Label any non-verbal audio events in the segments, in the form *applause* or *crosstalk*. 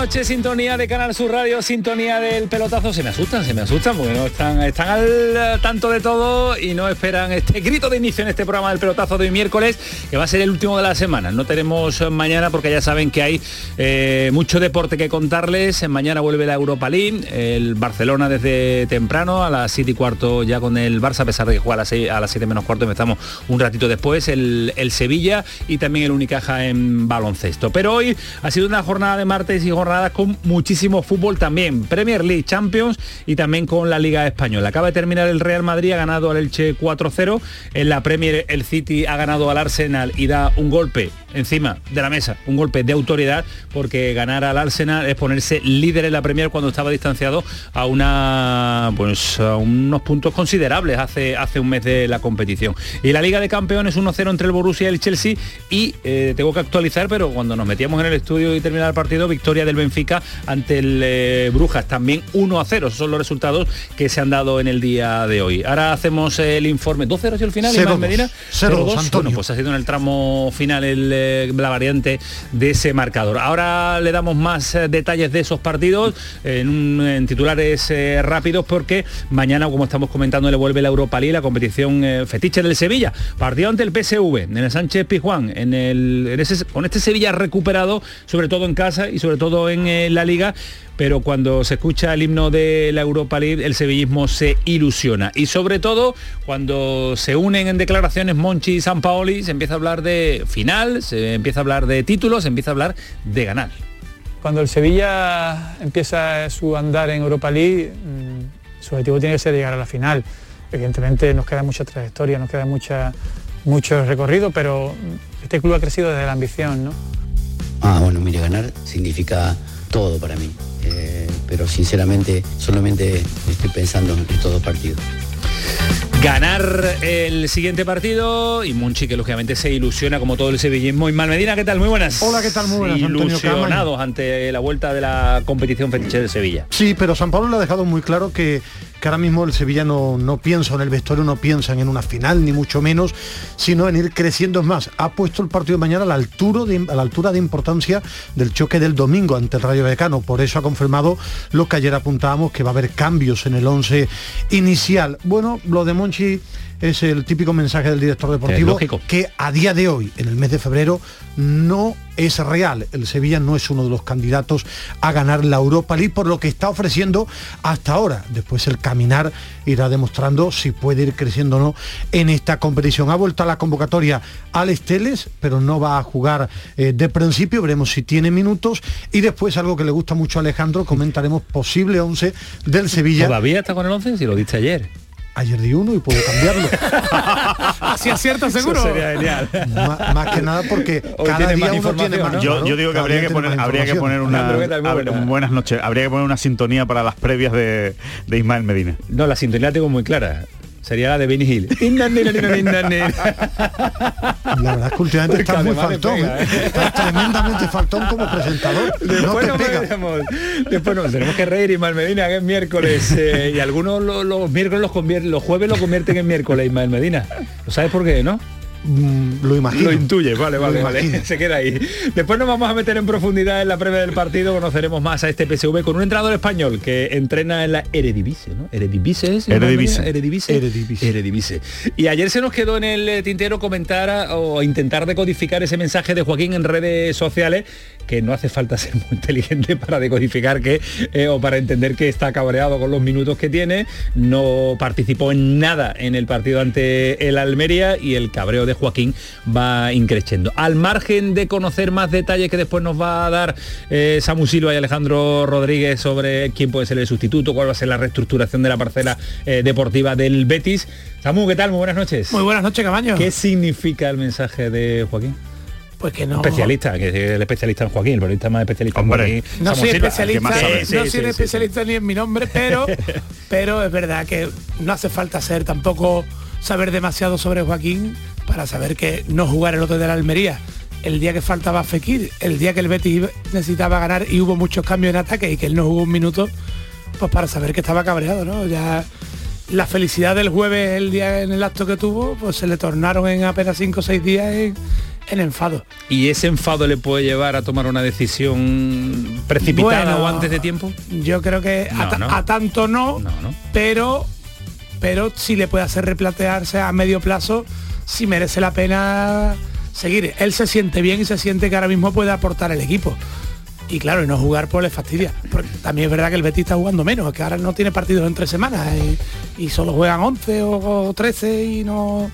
Noches, sintonía de Canal Sur Radio, sintonía del pelotazo. Se me asustan, se me asustan porque no están, están al tanto de todo y no esperan este grito de inicio en este programa del pelotazo de miércoles, que va a ser el último de la semana. No tenemos mañana porque ya saben que hay eh, mucho deporte que contarles. Mañana vuelve la Europa League, el Barcelona desde temprano, a las 7 y cuarto ya con el Barça, a pesar de que juega a las 6, a las 7 menos cuarto, empezamos un ratito después, el, el Sevilla y también el Unicaja en baloncesto. Pero hoy ha sido una jornada de martes y con muchísimo fútbol también. Premier League, Champions y también con la Liga Española. Acaba de terminar el Real Madrid, ha ganado al Elche 4-0. En la Premier el City ha ganado al Arsenal y da un golpe encima de la mesa, un golpe de autoridad porque ganar al Arsenal es ponerse líder en la Premier cuando estaba distanciado a una pues a unos puntos considerables hace hace un mes de la competición. Y la Liga de Campeones 1-0 entre el Borussia y el Chelsea y eh, tengo que actualizar, pero cuando nos metíamos en el estudio y terminaba el partido, victoria del Benfica ante el eh, Brujas, también 1 0. Esos son los resultados que se han dado en el día de hoy. Ahora hacemos el informe. 2-0 y el final, Iván Medina. 0-2. Bueno, pues ha sido en el tramo final el, eh, la variante de ese marcador. Ahora le damos más eh, detalles de esos partidos en, un- en titulares eh, rápidos porque mañana, como estamos comentando, le vuelve la Europa League, la competición fetiche del Sevilla. Partido ante el PSV, en el Sánchez Pizjuán, en el, en ese- con este Sevilla recuperado, sobre todo en casa y sobre todo en la liga pero cuando se escucha el himno de la Europa League, el sevillismo se ilusiona. Y sobre todo, cuando se unen en declaraciones Monchi y San Paoli, se empieza a hablar de final, se empieza a hablar de títulos, se empieza a hablar de ganar. Cuando el Sevilla empieza su andar en Europa League, mm, su objetivo tiene que ser llegar a la final. Evidentemente nos queda mucha trayectoria, nos queda mucha, mucho recorrido, pero este club ha crecido desde la ambición, ¿no? Ah, bueno, mire, ganar significa todo para mí. Eh, pero sinceramente solamente estoy pensando en estos dos partidos. Ganar el siguiente partido y Monchi que lógicamente se ilusiona como todo el sevillismo. Y Malmedina, ¿qué tal? Muy buenas. Hola, ¿qué tal? Muy buenas, Antonio Ilusionados ante la vuelta de la competición fetiche de Sevilla. Sí, pero San Pablo le ha dejado muy claro que, que ahora mismo el Sevilla no, piensa en el vestuario, no piensan en una final, ni mucho menos, sino en ir creciendo más. Ha puesto el partido de mañana a la altura de, la altura de importancia del choque del domingo ante el Rayo Vallecano. Por eso ha confirmado lo que ayer apuntábamos, que va a haber cambios en el 11 inicial. Bueno, lo de Monchi es el típico mensaje del director deportivo que a día de hoy, en el mes de febrero, no es real. El Sevilla no es uno de los candidatos a ganar la Europa League por lo que está ofreciendo hasta ahora. Después el caminar irá demostrando si puede ir creciendo o no en esta competición. Ha vuelto a la convocatoria Alex Teles, pero no va a jugar eh, de principio. Veremos si tiene minutos. Y después algo que le gusta mucho a Alejandro, comentaremos posible 11 del Sevilla. ¿Todavía está con el 11? Si lo diste ayer. Ayer di uno y puedo cambiarlo. *laughs* Así acierta seguro. Eso sería genial. Más que nada porque Hoy cada tiene día más uno tiene información, más. ¿no? Yo, digo que habría que poner, habría que poner una buenas noches. Habría que poner una sintonía para las previas de, de Ismael Medina. No, la sintonía la tengo muy clara. Sería la de Benny Hill. *laughs* La verdad es que últimamente Porque estás muy faltón. pega, ¿eh? ¿eh? Estás tremendamente faltón como presentador. no Después te nos pega. veremos. Después nos tenemos que reír Ismael Medina, que es miércoles. eh, y algunos lo- los miércoles los convierten, los jueves lo convierten en miércoles, Ismael Medina. ¿Lo sabes por qué, no? Mm, lo imagino. Lo intuye, vale, vale, vale. *laughs* Se queda ahí. Después nos vamos a meter en profundidad en la previa del partido, conoceremos más a este PSV con un entrenador español que entrena en la Eredivisie, ¿no? Eredivisie es. Eredivisie. Eredivisie. Eredivisie. Eredivisie. Y ayer se nos quedó en el tintero comentar o intentar decodificar ese mensaje de Joaquín en redes sociales que no hace falta ser muy inteligente para decodificar que eh, o para entender que está cabreado con los minutos que tiene, no participó en nada en el partido ante el Almería y el cabreo de Joaquín va increciendo. Al margen de conocer más detalles que después nos va a dar eh, Samu Silva y Alejandro Rodríguez sobre quién puede ser el sustituto, cuál va a ser la reestructuración de la parcela eh, deportiva del Betis. Samu, ¿qué tal? Muy buenas noches. Muy buenas noches, Cabaño. ¿Qué significa el mensaje de Joaquín? Pues que no. Especialista, que es el especialista en Joaquín, el periodista más especialista Hombre, en Joaquín. No soy Silva. especialista, no Sí, soy sí. especialista ni en mi nombre, pero, *laughs* pero es verdad que no hace falta ser tampoco saber demasiado sobre Joaquín para saber que no jugar el otro de la Almería. El día que faltaba Fekir, el día que el Betis necesitaba ganar y hubo muchos cambios en ataque y que él no jugó un minuto, pues para saber que estaba cabreado, ¿no? Ya la felicidad del jueves, el día en el acto que tuvo, pues se le tornaron en apenas 5 o 6 días en, en enfado. ¿Y ese enfado le puede llevar a tomar una decisión precipitada Bueno, o antes de tiempo? Yo creo que a, No, ta- no. a tanto no, pero pero sí le puede hacer replantearse a medio plazo si merece la pena seguir. Él se siente bien y se siente que ahora mismo puede aportar el equipo. Y claro, y no jugar pues le fastidia. Porque también es verdad que el Betis está jugando menos, que ahora no tiene partidos en tres semanas y, y solo juegan 11 o, o 13 y no...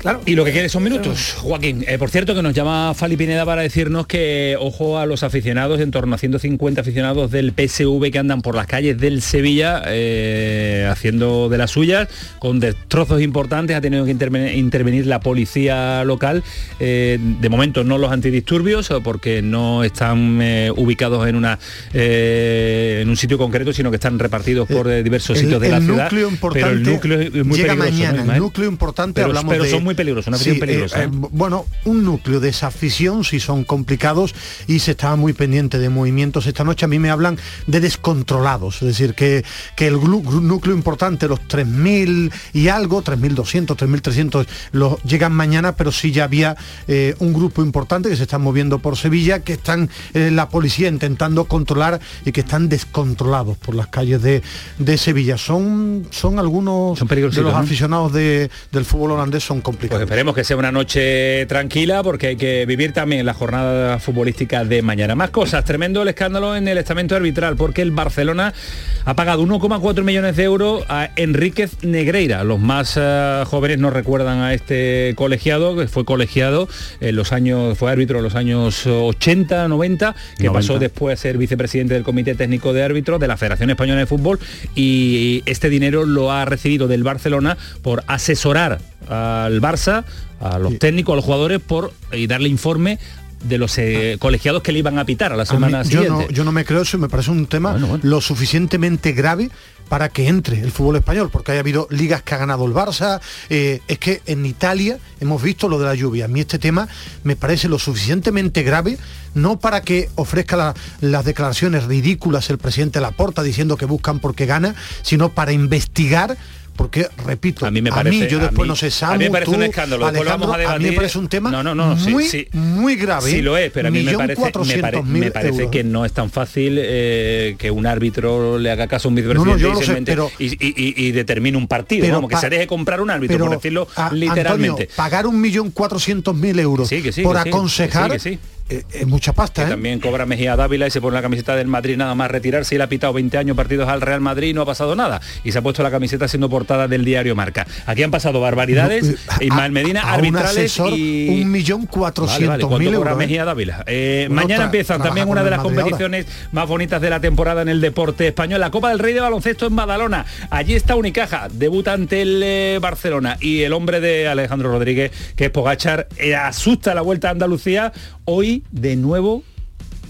Claro. Y lo que quiere son minutos, Joaquín. Eh, por cierto, que nos llama Fali Pineda para decirnos que, ojo a los aficionados, en torno a 150 aficionados del PSV que andan por las calles del Sevilla eh, haciendo de las suyas, con destrozos importantes, ha tenido que interven- intervenir la policía local. Eh, de momento no los antidisturbios, porque no están eh, ubicados en, una, eh, en un sitio concreto, sino que están repartidos por eh, diversos El- sitios de el la ciudad. núcleo importante pero el núcleo es muy llega peligroso, ¿no, mañana. Ismael? el núcleo importante Pero- hablamos pero de son muy una afición Sí, peligrosa, eh, ¿eh? eh, bueno, un núcleo de esa afición sí son complicados y se estaba muy pendiente de movimientos. Esta noche a mí me hablan de descontrolados, es decir, que, que el núcleo importante, los 3.000 y algo, 3.200, 3.300, los llegan mañana, pero sí ya había eh, un grupo importante que se están moviendo por Sevilla, que están la policía intentando controlar y que están descontrolados por las calles de, de Sevilla. Son, son algunos Son de los ¿no? aficionados de- del fútbol holandés son Pues esperemos que sea una noche tranquila porque hay que vivir también la jornada futbolística de mañana. Más cosas, tremendo el escándalo en el estamento arbitral porque el Barcelona ha pagado 1,4 millones de euros a Enríquez Negreira. Los más eh, jóvenes no recuerdan a este colegiado, que fue colegiado en los años, fue árbitro en los años 80, 90, que 90. pasó después a ser vicepresidente del Comité Técnico de Árbitros de la Federación Española de Fútbol y este dinero lo ha recibido del Barcelona por asesorar al Barça, a los técnicos, a los jugadores por y darle informe de los eh, colegiados que le iban a pitar a la A mí- semana yo, siguiente. no, yo no me creo eso, me parece un tema Bueno, bueno. lo suficientemente grave para que entre el fútbol español, porque haya habido ligas que ha ganado el Barça. eh, es que en Italia hemos visto lo de la lluvia. A mí este tema me parece lo suficientemente grave, no para que ofrezca la- las declaraciones ridículas el presidente Laporta diciendo que buscan porque gana, sino para investigar. Porque, repito, A mí me parece- yo a después mí- no sé, a Samu, mí me parece tú, un escándalo, vamos a Alejandro, mí me parece un tema No, no, no, muy, sí. muy grave. Sí lo es, pero a mí me parece, me, pare- me parece que no es tan fácil eh, que un árbitro le haga caso a un No, vicepresidente no, yo y, sé, pero- y, y- y- determine un partido, Pero vamos, que se deje comprar un árbitro, por decirlo a- literalmente. Antonio, pagar un millón cuatrocientos mil euros Sí, que sí, por que sí, aconsejar que sí. eh, es mucha pasta, que ¿eh? también cobra Mejía Dávila y se pone la camiseta del Madrid nada más retirarse y le ha pitado 20 años partidos al Real Madrid y no ha pasado nada. Y se ha puesto la camiseta siendo portada del diario Marca. Aquí han pasado barbaridades, No, eh, Ismael a- Medina, a un arbitrales asesor, y... un millón Vale, cuatrocientos vale, ¿cuánto mil cobra euros. ¿eh? Mejía Dávila? Eh, mañana tra- empieza trabaja también una de las ahora. competiciones más bonitas de la temporada en el deporte español, la Copa del Rey de Baloncesto en Badalona. Allí está Unicaja, debuta ante el eh, Barcelona y el hombre de Alejandro Rodríguez, que es Pogachar, eh, asusta la vuelta a Andalucía, hoy de nuevo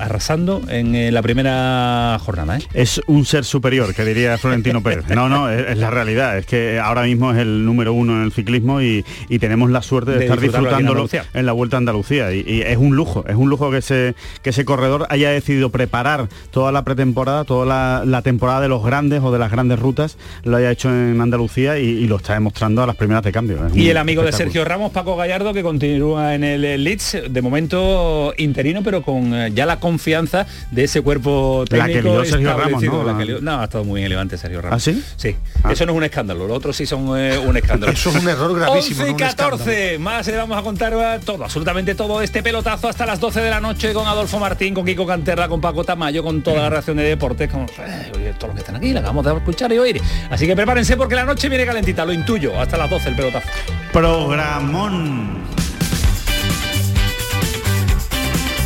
arrasando en eh, la primera jornada. ¿eh? Es un ser superior, que diría Florentino *laughs* Pérez. No, no, es, es la realidad. Es que ahora mismo es el número uno en el ciclismo y, y tenemos la suerte de, De estar en disfrutándolo en, la Vuelta a Andalucía. Y, y es un lujo, es un lujo que ese, que ese corredor haya decidido preparar toda la pretemporada, toda la, la temporada de los grandes o de las grandes rutas, lo haya hecho en Andalucía y, y lo está demostrando a las primeras de cambio. Es Y el amigo de. Sergio Ramos, Paco Gallardo, que continúa en el eh, Leeds, de momento interino, pero con eh, ya la confianza de ese cuerpo La técnico. que lió Sergio Ramos, establecido, ¿no? la que lió- no, ha estado muy elegante Sergio Ramos. ¿Ah, sí? Sí. Ah. Eso no es un escándalo, los otros sí son eh, un escándalo. *laughs* Eso es un error gravísimo. 11 y no un escándalo. 14, más le vamos a contar eh, todo, absolutamente todo este pelotazo hasta las 12 de la noche con Adolfo Martín, con Kiko Canterla, con Paco Tamayo, con toda la reacción de deportes, con eh, todos los que están aquí, la acabamos de escuchar y oír. Así que prepárense porque la noche viene calentita, lo intuyo, hasta las 12 el pelotazo. Programón.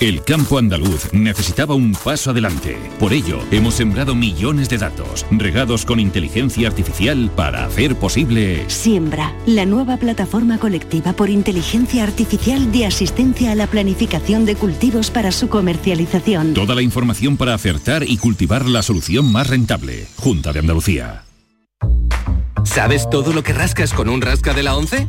El campo andaluz necesitaba un paso adelante. Por ello, hemos sembrado millones de datos, regados con inteligencia artificial para hacer posible... Siembra, la nueva plataforma colectiva por inteligencia artificial de asistencia a la planificación de cultivos para su comercialización. Toda la información para acertar y cultivar la solución más rentable. Junta de Andalucía. ¿Sabes todo lo que rascas con un rasca de la 11?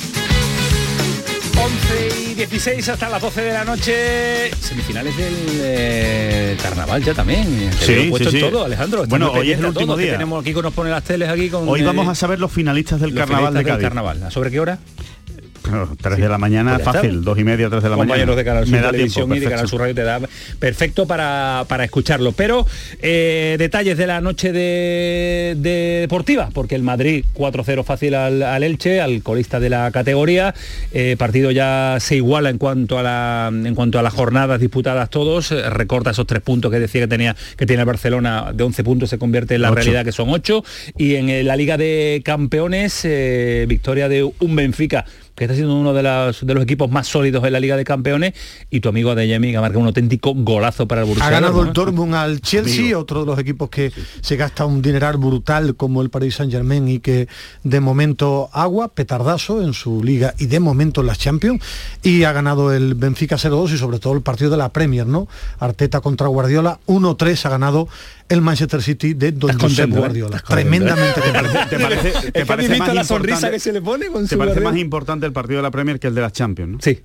11 y 16 hasta las 12 de la noche. Semifinales del eh, carnaval ya también. Te Sí, puesto sí, en sí. todo, Alejandro. Bueno, hoy es el último todo, que día. Tenemos aquí que nos pone las teles aquí con. Hoy eh, vamos a saber los finalistas del los carnaval de finalistas del Cádiz. carnaval. ¿A ¿Sobre qué hora? Claro, 3 de la mañana, Pues fácil, dos y media, 3 de la mañana. compañeros de Canal Sur Me da Televisión tiempo, y de Canal perfecto. Sur Radio te da perfecto para, para escucharlo. Pero eh, detalles de la noche de, de deportiva, porque el Madrid 4-0 fácil al, al Elche, al colista de la categoría. Eh, partido ya se iguala en cuanto a la en cuanto a las jornadas disputadas todos. eh, recorta esos tres puntos que decía que tenía que tiene el Barcelona de 11 puntos se convierte en la Ocho. realidad que son 8 y en eh, la Liga de Campeones eh, victoria de un Benfica que está siendo uno de los, de los equipos más sólidos en la Liga de Campeones, y tu amigo Adeyemi, que ha marcado un auténtico golazo para el Borussia Ha ganado el Dortmund. Al Chelsea, Amigo. otro de los equipos que se gasta un dineral brutal como el Paris Saint Germain y que de momento agua, petardazo en su liga y de momento en las Champions. Y ha ganado el Benfica 0-2 y sobre todo el partido de la Premier, ¿no? Arteta contra Guardiola, 1-3 ha ganado el Manchester City de Don Josep contento, ¿eh? Guardiola. ¿eh? Tremendamente. *laughs* ¿Te parece, te parece más la sonrisa que se le pone con ¿Te su parece más importante el partido de la Premier que el de las Champions? ¿no? Sí.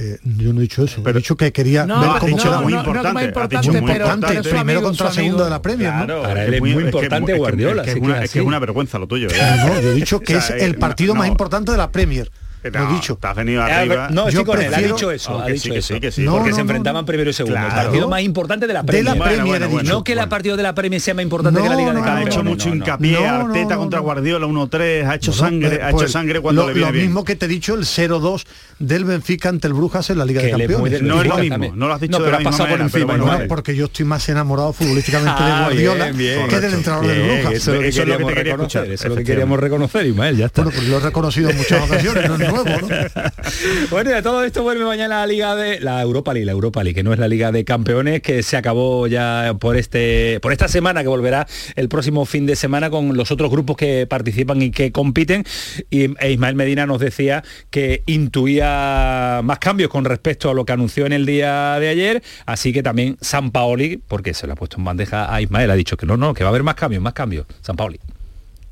Eh, yo no he dicho eso, he dicho que quería No, ver cómo dicho quedaba. muy importante, Muy muy importante, importante. primero contra el segundo de la Premier, ¿no? Claro, para él es muy es importante es Guardiola, Es que, es una, que vergüenza lo tuyo. ¿eh? No, yo he dicho que O sea, es el partido no, más importante de la Premier. No, Lo he dicho. Te has venido Eh, arriba. no, Yo estoy con él, ha dicho eso, ha que dicho sí, que eso. sí, que sí. No, porque no, se no, enfrentaban no. primero y segundo. Claro. El partido más importante de la De Premier. la Bueno, Premier bueno, bueno. no que el partido de la Premier sea más importante No, que la Liga de no, ha Campeones. hecho no, mucho no, no. hincapié, No, no, Arteta no, contra no. Guardiola 1-3, ha hecho No, sangre, ha hecho sangre cuando lo, le viene lo mismo que te he dicho el 0-2 del Benfica ante el Brujas en la Liga Que de Campeones. No es lo mismo, no lo has dicho No, de pero la ha misma pasado por manera, pero encima, bueno, igual. vale. porque yo estoy más enamorado futbolísticamente de Ah, Guardiola bien, bien. que del entrenador del Brujas. eso es lo que Eso es lo que queríamos te quería reconocer, escuchar, eso es lo que queríamos reconocer, Ismael, ya está. Bueno, pues lo he reconocido en muchas ocasiones, *laughs* Bueno, y de todo esto vuelve mañana la Liga de la Europa League, la Europa League, que no es la Liga de Campeones, que se acabó ya por este por esta semana, que volverá el próximo fin de semana con los otros grupos que participan y que compiten. Y e Ismael Medina nos decía que intuía más cambios con respecto a lo que anunció en el día de ayer, así que también San Paoli, porque se lo ha puesto en bandeja a Ismael, ha dicho que no, no, que va a haber más cambios, más cambios. San Paoli.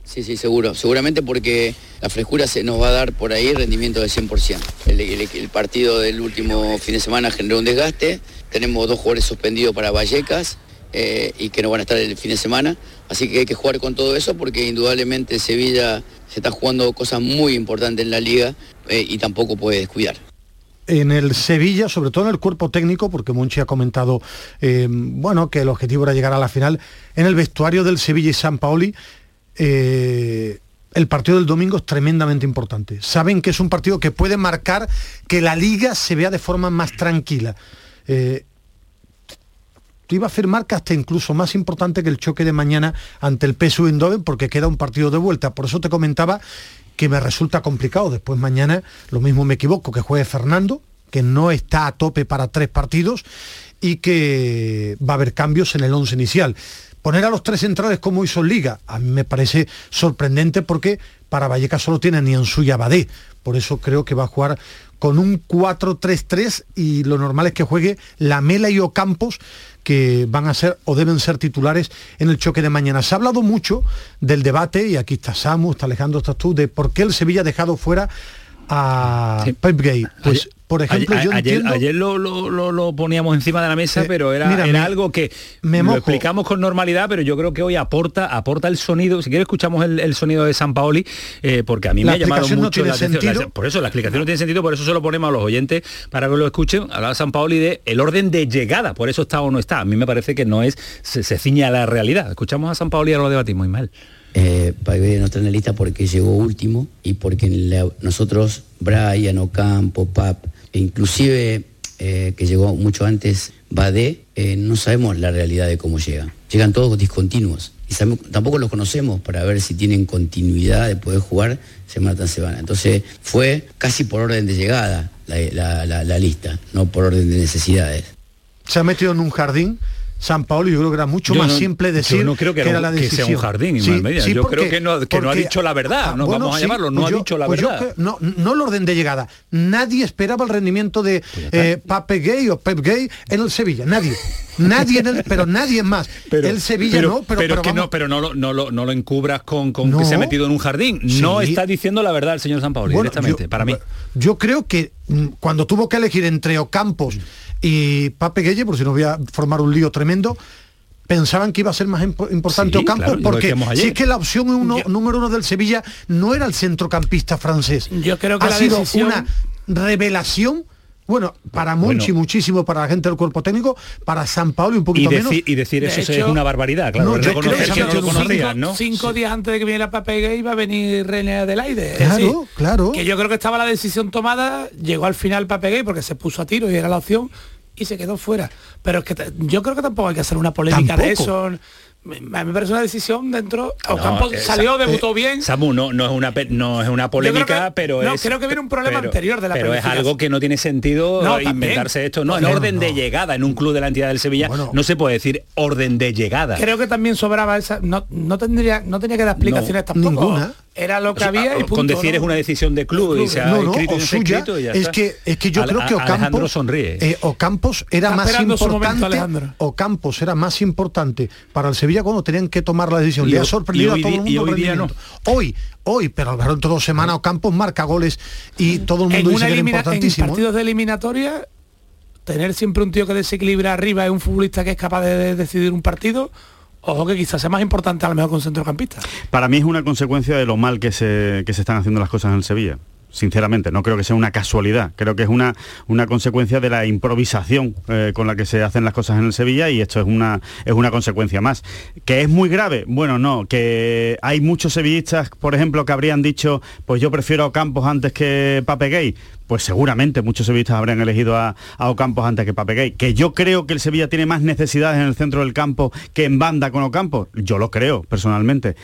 Sí, sí, seguro. Seguramente porque la frescura se nos va a dar por ahí rendimiento del 100%. El, el- partido del último fin de semana generó un desgaste. Tenemos dos jugadores suspendidos para Vallecas eh, y que no van a estar el fin de semana. Así que hay que jugar con todo eso porque indudablemente Sevilla se está jugando cosas muy importantes en la liga eh, y tampoco puede descuidar. en el Sevilla, sobre todo en el cuerpo técnico, porque Monchi ha comentado eh, bueno, que el objetivo era llegar a la final, en el vestuario del Sevilla y San Paoli, eh, el partido del domingo es tremendamente importante. Saben que es un partido que puede marcar que la liga se vea de forma más tranquila. Eh, te iba a afirmar que hasta incluso más importante que el choque de mañana ante el PSV Eindhoven porque queda un partido de vuelta. Por eso te comentaba que me resulta complicado. Después mañana, lo mismo me equivoco, que juegue Fernando, que no está a tope para tres partidos y que va a haber cambios en el once inicial. Poner a los tres centrales como hizo Liga, a mí me parece sorprendente porque para Vallecas solo tiene ni en y Abadé. Por eso creo que va a jugar con un 4-3-3 y lo normal es que juegue Lamela y Ocampos que van a ser o deben ser titulares en el choque de mañana. Se ha hablado mucho del debate, y aquí está Samu, está Alejandro, estás tú, de por qué el Sevilla ha dejado fuera a Pep Gay. Pues por ejemplo, ayer, yo entiendo... ayer lo, lo, lo, lo, poníamos encima de la mesa, eh, pero era, mira, era me, algo que me lo explicamos con normalidad, pero yo creo que hoy aporta, aporta el sonido. Si quieres escuchamos el, el sonido de San Paoli, eh, porque a mí la me ha llamado mucho no tiene la atención. sentido. Por eso la explicación no tiene sentido, por eso se lo ponemos a los oyentes para que lo escuchen. Hablaba San Paoli de el orden de llegada, por eso está o no está. A mí me parece que no es, se, se ciñe a la realidad. Escuchamos a San Paoli y ahora lo debatimos, mal eh, Paive no está en la lista porque llegó último y porque nosotros, Brian, Ocampo, Pap, e inclusive eh, que llegó mucho antes, Badé, eh, no sabemos la realidad de cómo llegan. Llegan todos discontinuos. Y tampoco los conocemos para ver si tienen continuidad de poder jugar semana tras semana. Entonces fue casi por orden de llegada la lista, no por orden de necesidades. Se ha metido en un jardín San Paolo yo creo que era mucho yo más no, simple decir yo no creo que, que era, era la que decisión. sea un jardín Sí, sí, yo porque, creo que no, que no ha porque, dicho la verdad ah, no bueno, vamos a sí, llamarlo no pues ha yo, dicho la pues verdad. que- no, no el orden de llegada. Nadie esperaba el rendimiento de eh, Pape Gay o Pep Gay en el Sevilla nadie. Nadie en el, pero nadie más. *laughs* El Sevilla pero, no pero, pero pero que no pero no lo, no lo, no lo encubras con, con No. que se ha metido en un jardín. No está diciendo la verdad el señor San Paolo Bueno, directamente para mí. yo creo que cuando tuvo que elegir entre Ocampos y Pape Gueye, por si no voy a formar un lío tremendo, pensaban que iba a ser más impo- importante Sí, Ocampos, claro, porque si es que la opción uno, número uno del Sevilla no era el centrocampista francés. Yo creo que ha la sido decisión- una revelación. Bueno, para Monchi muchísimo, para la gente del cuerpo técnico, para San Pablo y un y poquito menos. decir, y decir De eso hecho- es una barbaridad claro No, reconocer que no lo conocían cinco, ¿no? cinco días antes de que viniera Pape Gay iba a venir René Adelaide. Claro, decir, claro. Que yo creo que estaba la decisión tomada, llegó al final Pape Gay porque se puso a tiro y era la opción y se quedó fuera. Pero es que yo creo que tampoco hay que hacer una polémica de eso. Me, me parece una decisión dentro. No, Ocampo eh, salió, Sa- debutó eh, bien. Samu, no, no es una no es una polémica, que- pero no, es creo que viene un problema pero- anterior de la Pero es algo que no tiene sentido No, eh, también. inventarse esto. No, en No, orden de no. llegada en un club de la entidad del Sevilla no se puede decir orden de llegada. Creo que también sobraba esa. No, no tendría, no tenía que dar explicaciones No, tampoco. ninguna. Era lo que O sea, había y punto, con decir ¿no? es una decisión de club y se ha No, no, escrito y o se suya, escrito y ya es está. que es que yo creo que Ocampos sonríe. eh, Ocampos era Está más momento, importante Alejandro. Ocampos era más importante para el Sevilla cuando tenían que tomar la decisión Y le ha sorprendido y hoy a todo el y mundo el hoy día no. rendimiento. hoy hoy pero de dos semanas Ocampos marca goles y todo el en, mundo dice una que era elimina- en importantísimo ¿eh? partidos de eliminatoria tener siempre un tío que desequilibra arriba es un futbolista que es capaz de, de decidir un partido ojo que quizás sea más importante a lo mejor con centrocampista Para mí es una consecuencia de lo mal que se, que se están haciendo las cosas en el Sevilla. Sinceramente, no creo que sea una casualidad, creo que es una, una consecuencia de la improvisación eh, con la que se hacen las cosas en el Sevilla y esto es una, es una consecuencia más. ¿Que es muy grave? Bueno, no, que hay muchos sevillistas, por ejemplo, que habrían dicho, pues yo prefiero a Ocampos antes que Pape Gay. Pues seguramente muchos sevillistas habrían elegido a, a Ocampos antes que Pape Gay. Que yo creo que el Sevilla tiene más necesidades en el centro del campo que en banda con Ocampos. Yo lo creo, personalmente.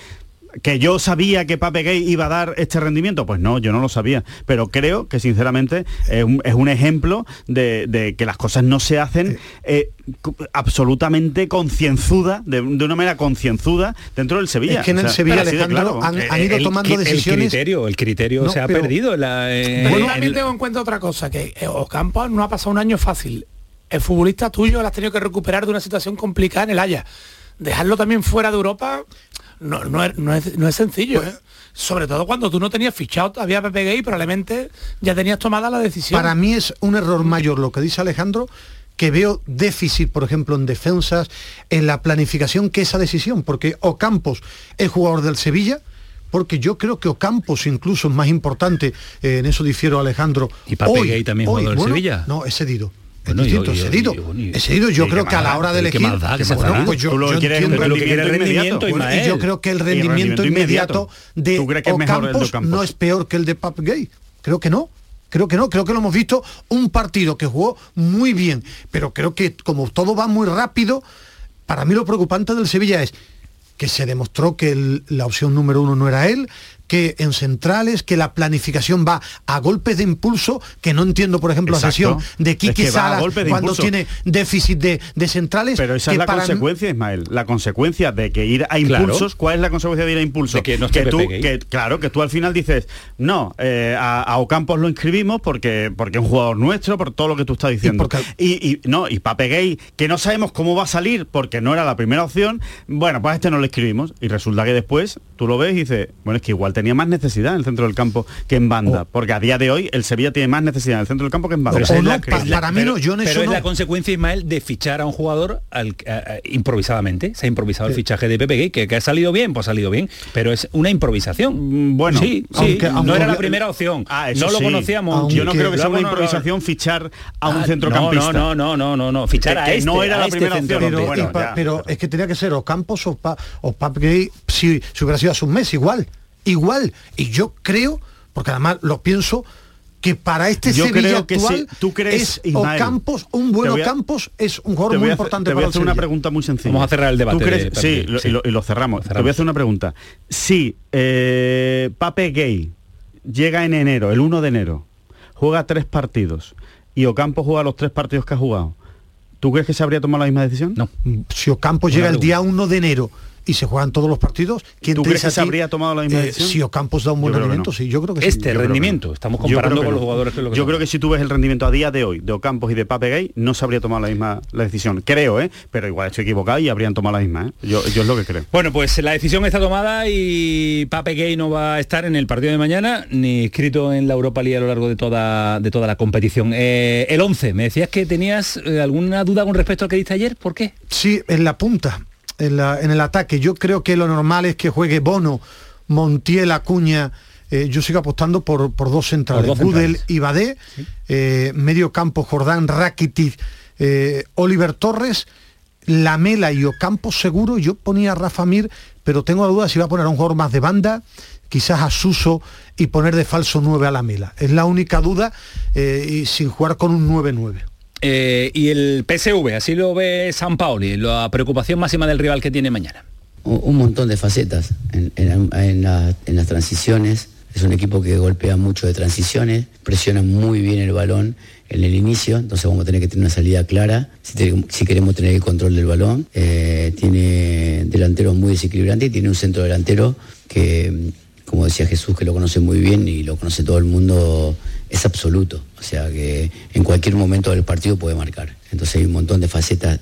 ¿Que yo sabía que Pape Gay iba a dar este rendimiento? Pues no, yo no lo sabía. Pero creo que sinceramente es un, es un ejemplo de, de que las cosas no se hacen eh, absolutamente concienzuda, de, de una manera concienzuda dentro del Sevilla. Es que en el O sea, Sevilla, Alejandro, claro. han- han ido El- tomando el decisiones- criterio, el criterio No, se ha pero- perdido. La, eh, pero yo en también el- tengo en cuenta otra cosa que eh, Ocampo no ha pasado un año fácil el futbolista tuyo lo has tenido que recuperar de una situación complicada en el Haya dejarlo también fuera de Europa no, no es, no es- no es sencillo ¿eh? sobre todo cuando tú no tenías fichado todavía a Pepe Gay probablemente ya tenías tomada la decisión Para mí es un error mayor lo que dice Alejandro, que veo déficit, por ejemplo, en defensas, en la planificación que esa decisión, porque Ocampos es jugador del Sevilla, porque yo creo que Ocampos incluso es más importante, eh, en eso difiero a Alejandro. ¿Y Pape Gay también hoy, jugador del bueno, Sevilla? No, es cedido. Es Bueno, y- distinto, y- es cedido. Yo y creo que a la hora de elegir... pues yo, yo y yo creo que el rendimiento rendimiento inmediato, inmediato. de ¿Tú crees que es mejor el de Ocampos no es peor que el de Pape Gay. Creo que no. creo que no, creo que lo hemos visto un partido que jugó muy bien, pero creo que como todo va muy rápido, para mí lo preocupante del Sevilla es que se demostró que el- la opción número uno no era él, que en centrales, que la planificación va a golpes de impulso, que no entiendo, por ejemplo, Exacto. la sesión de Es Kiki que Salas de cuando impulso. tiene déficit de, de centrales. Pero esa que es la para consecuencia, Ismael. La consecuencia de que ir a Claro. impulsos, ¿cuál es la consecuencia de ir a impulsos? De que no esté tú, que, claro, que tú al final dices, no, eh, a, a Ocampos lo inscribimos porque, porque es un jugador nuestro, por todo lo que tú estás diciendo. Y, y- no, y Pape Gay, que no sabemos cómo va a salir porque no era la primera opción, bueno, pues a este no lo escribimos. Y resulta que después tú lo ves y dices, bueno, es que igual tenía más necesidad en el centro del campo que en banda. Porque a día de hoy el Sevilla tiene más necesidad en el centro del campo que en banda. Pero es la- la- pero- yo en pero eso es no. la consecuencia, Ismael, de fichar a un jugador al- a- a- improvisadamente. Se ha improvisado el fichaje de Pepe Gay, que, que ha salido bien, pues ha salido bien, pero es una improvisación. Bueno, sí, sí, aunque- no aunque- era la primera opción. Ah, eso no lo sí. conocíamos. Yo no creo que sea una no- improvisación fichar a un Ah, centrocampista. No, no, no, no, no, no, fichar Que- a este, no era a la este primera opción. pero, Bueno, y pa- ya. pero es que tenía que ser o Campos o, Pa- o Pap Gay si, si hubiera sido hace un mes, igual, igual. Y yo creo, porque además lo pienso, que para este Yo Sevilla creo que actual sí. ¿Tú crees, es Ismael? Ocampos, un buen a- Ocampos es un jugador muy importante te voy a para el hacer una pregunta muy sencilla. Vamos a cerrar el debate ¿Tú crees- de- sí, Pape, lo, sí. y lo- y lo cerramos. Te voy a hacer una pregunta. Si eh, Pape Gay llega en enero, el 1 de enero, juega tres partidos y Ocampo juega los tres partidos que ha jugado, ¿tú crees que se habría tomado la misma decisión? No. Si Ocampos llega el día 1 de enero y se juegan todos los partidos, ¿quién ¿Tú te crees que se habría tomado la misma eh, decisión? si Ocampos da un buen rendimiento? no. Sí, yo creo que sí. Este creo que rendimiento, no. estamos comparando con los jugadores que lo que Yo son. creo que si tú ves el rendimiento a día de hoy de Ocampos y de Pape Gay, no se habría tomado la misma la decisión. Creo, ¿eh? Pero igual estoy equivocado y habrían tomado la misma, ¿eh? Yo, yo es lo que creo. Bueno, pues la decisión está tomada y Pape Gay no va a estar en el partido de mañana ni inscrito en la Europa League a lo largo de toda, de toda la competición. Eh, el 11, me decías que tenías eh, alguna duda con respecto al que diste ayer, ¿por qué? Sí, en la punta, en, la- en el ataque. Yo creo que lo normal es que juegue Bono, Montiel, Acuña. eh, yo sigo apostando por, por dos centrales, Por dos Gudel centrales. y Badé, eh, medio campo Jordán, Rakitic, eh, Oliver Torres, Lamela y Ocampo seguro. Yo ponía a Rafa Mir, pero tengo la duda si va a poner a un jugador más de banda, quizás a Suso y poner de falso 9 a Lamela. Es la única duda y sin jugar con un 9-9. Eh, y el PSV, así lo ve San Paoli, la preocupación máxima del rival que tiene mañana. un montón de facetas en, en- en la- en las transiciones. Es un equipo que golpea mucho de transiciones, presiona muy bien el balón en el inicio, entonces vamos a tener que tener una salida clara si queremos tener el control del balón. Eh, tiene delanteros muy desequilibrantes y tiene un centro delantero que, como decía Jesús, que lo conoce muy bien y lo conoce todo el mundo, es absoluto. O sea que en cualquier momento del partido puede marcar. Entonces hay un montón de facetas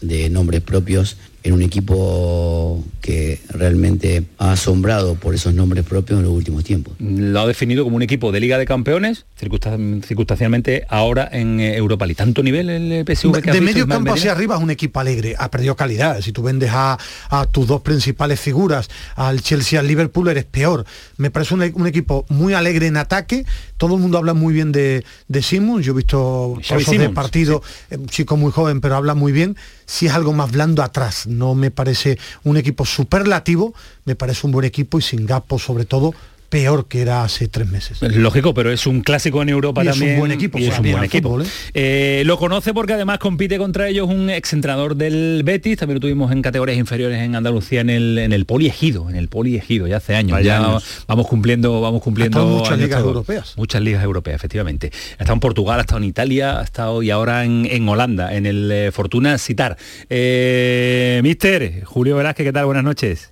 de nombres propios en un equipo que realmente ha asombrado por esos nombres propios en los últimos tiempos. Lo ha definido como un equipo de Liga de Campeones, circunstan- circunstancialmente ahora en eh, Europa League. ¿Tanto nivel el PSV que de medio campo hacia arriba es un equipo alegre, ha perdido calidad. Si tú vendes a, a tus dos principales figuras, al Chelsea, al Liverpool, eres peor. Me parece un, un equipo muy alegre en ataque. Todo el mundo habla muy bien de, de Simmons. Yo he visto trozos de partido, eh, un chico muy joven, pero habla muy bien. Si es algo más blando atrás, no me parece un equipo superlativo, me parece un buen equipo y sin Gapo sobre todo peor que era hace tres meses. Lógico, pero es un clásico en Europa Y es un también. buen equipo, y es un buen equipo. fútbol, ¿eh? Eh, lo conoce porque además compite contra ellos un exentrenador del Betis, también lo tuvimos en categorías inferiores en Andalucía en el, en el poliegido, en el poliegido, ya hace años. Vaya ya años. vamos cumpliendo, vamos cumpliendo muchas ligas europeas. Muchas ligas europeas, efectivamente. Ha estado en Portugal, ha estado en Italia, ha estado y ahora en, en Holanda, en el eh, Fortuna Citar. Eh, Mister, Julio Velázquez, ¿qué tal? Buenas noches.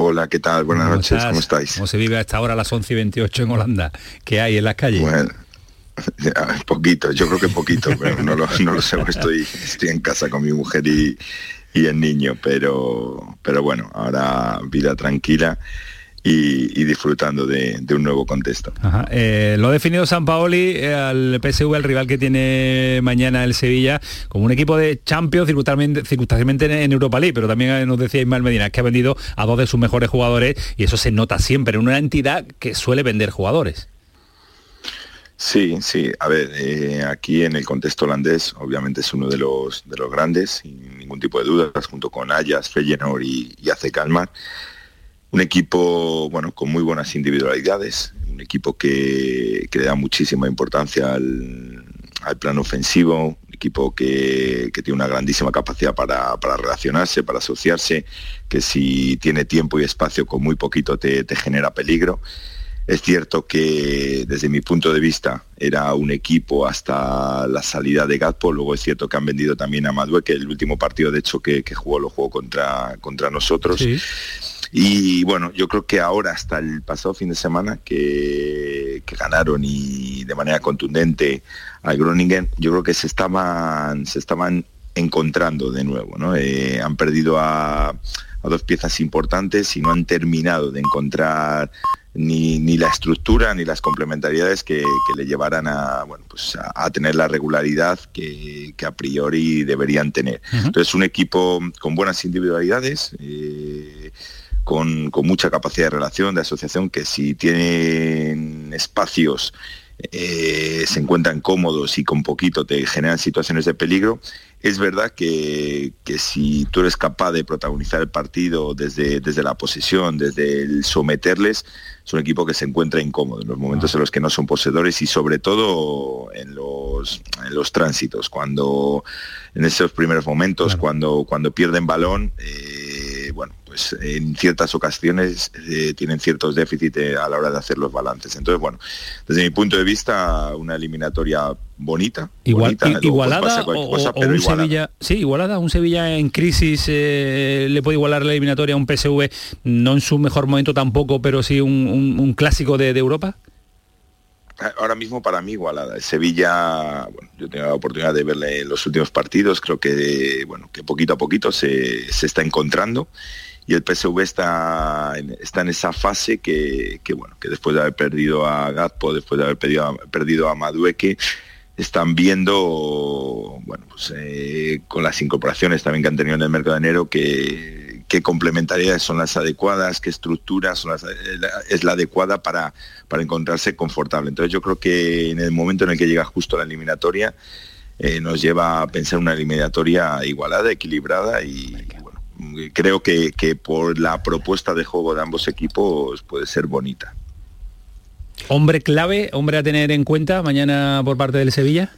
Hola, ¿qué tal? Buenas ¿Cómo noches, estás? ¿cómo estáis? ¿Cómo se vive a esta hora a las 11 y 28 en Holanda? ¿Qué hay en las calles? Bueno, *laughs* ya, poquito, yo creo que poquito, pero no lo, no lo sé, estoy, estoy en casa con mi mujer y, y el niño, pero, pero bueno, ahora vida tranquila y, y disfrutando de, de un nuevo contexto. Ajá, eh, lo ha definido San Paoli eh, al PSV, el rival que tiene mañana el Sevilla, como un equipo de Champions circunstancialmente, circunstancialmente en, Europa League, pero también eh, nos decía Ismael Medina que ha vendido a dos de sus mejores jugadores y eso se nota siempre en una entidad que suele vender jugadores. Sí, sí, a ver, eh, aquí en el contexto holandés obviamente es uno de los, de los grandes, sin ningún tipo de dudas, junto con Ajax, Feyenoord y, y AC Kalmar. Un equipo, bueno, con muy buenas individualidades, un equipo que, que le da muchísima importancia al, al plano ofensivo, un equipo que, que tiene una grandísima capacidad para, para, relacionarse, para asociarse, que si tiene tiempo y espacio con muy poquito te, te genera peligro. Es cierto que desde mi punto de vista era un equipo hasta la salida de Gatpo, luego es cierto que han vendido también a Madue, que el último partido de hecho que, que jugó lo jugó contra, contra nosotros. Y bueno, yo creo que ahora hasta el pasado fin de semana que, que ganaron y de manera contundente al Groningen, yo creo que se estaban, se estaban encontrando de nuevo, ¿no? Eh, han perdido a, a dos piezas importantes y no han terminado de encontrar ni, ni, la estructura ni las complementariedades que, que le llevaran a, bueno, pues a, a tener la regularidad que, que, a priori deberían tener. Uh -huh. Entonces, un equipo con buenas individualidades, eh, con, con, mucha capacidad de relación, de asociación, que si tienen espacios eh, se encuentran cómodos y con poquito te generan situaciones de peligro. Es verdad que, que, si tú eres capaz de protagonizar el partido desde, desde la posesión, desde el someterles, es un equipo que se encuentra incómodo en los momentos en los que no son poseedores y sobre todo en los, en los tránsitos, cuando en esos primeros momentos, claro. cuando, cuando pierden balón, eh, bueno, pues en ciertas ocasiones eh, tienen ciertos déficits eh, a la hora de hacer los balances. Entonces, bueno, desde mi punto de vista, una eliminatoria bonita. Igual, bonita, igualada o, cosa, o un igualada. Sevilla, sí, igualada, un Sevilla en crisis eh, le puede igualar la eliminatoria a un PSV, no en su mejor momento tampoco, pero sí un, un, un clásico de, de Europa ahora mismo para mí igualada. Sevilla, bueno, yo tengo la oportunidad de verle en los últimos partidos, creo que bueno, que poquito a poquito se, se está encontrando y el PSV está en, está en esa fase que, que, bueno, que después de haber perdido a Gatpo, después de haber perdido a, perdido a Madueque, están viendo, bueno, pues eh, con las incorporaciones también que han tenido en el mercado de enero que qué complementariedades son las adecuadas, qué estructuras son las, es la adecuada para, para encontrarse confortable. Entonces yo creo que en el momento en el que llega justo la eliminatoria, eh, nos lleva a pensar una eliminatoria igualada, equilibrada y, creo que, que por la propuesta de juego de ambos equipos puede ser bonita. Hombre clave, hombre a tener en cuenta mañana por parte del Sevilla.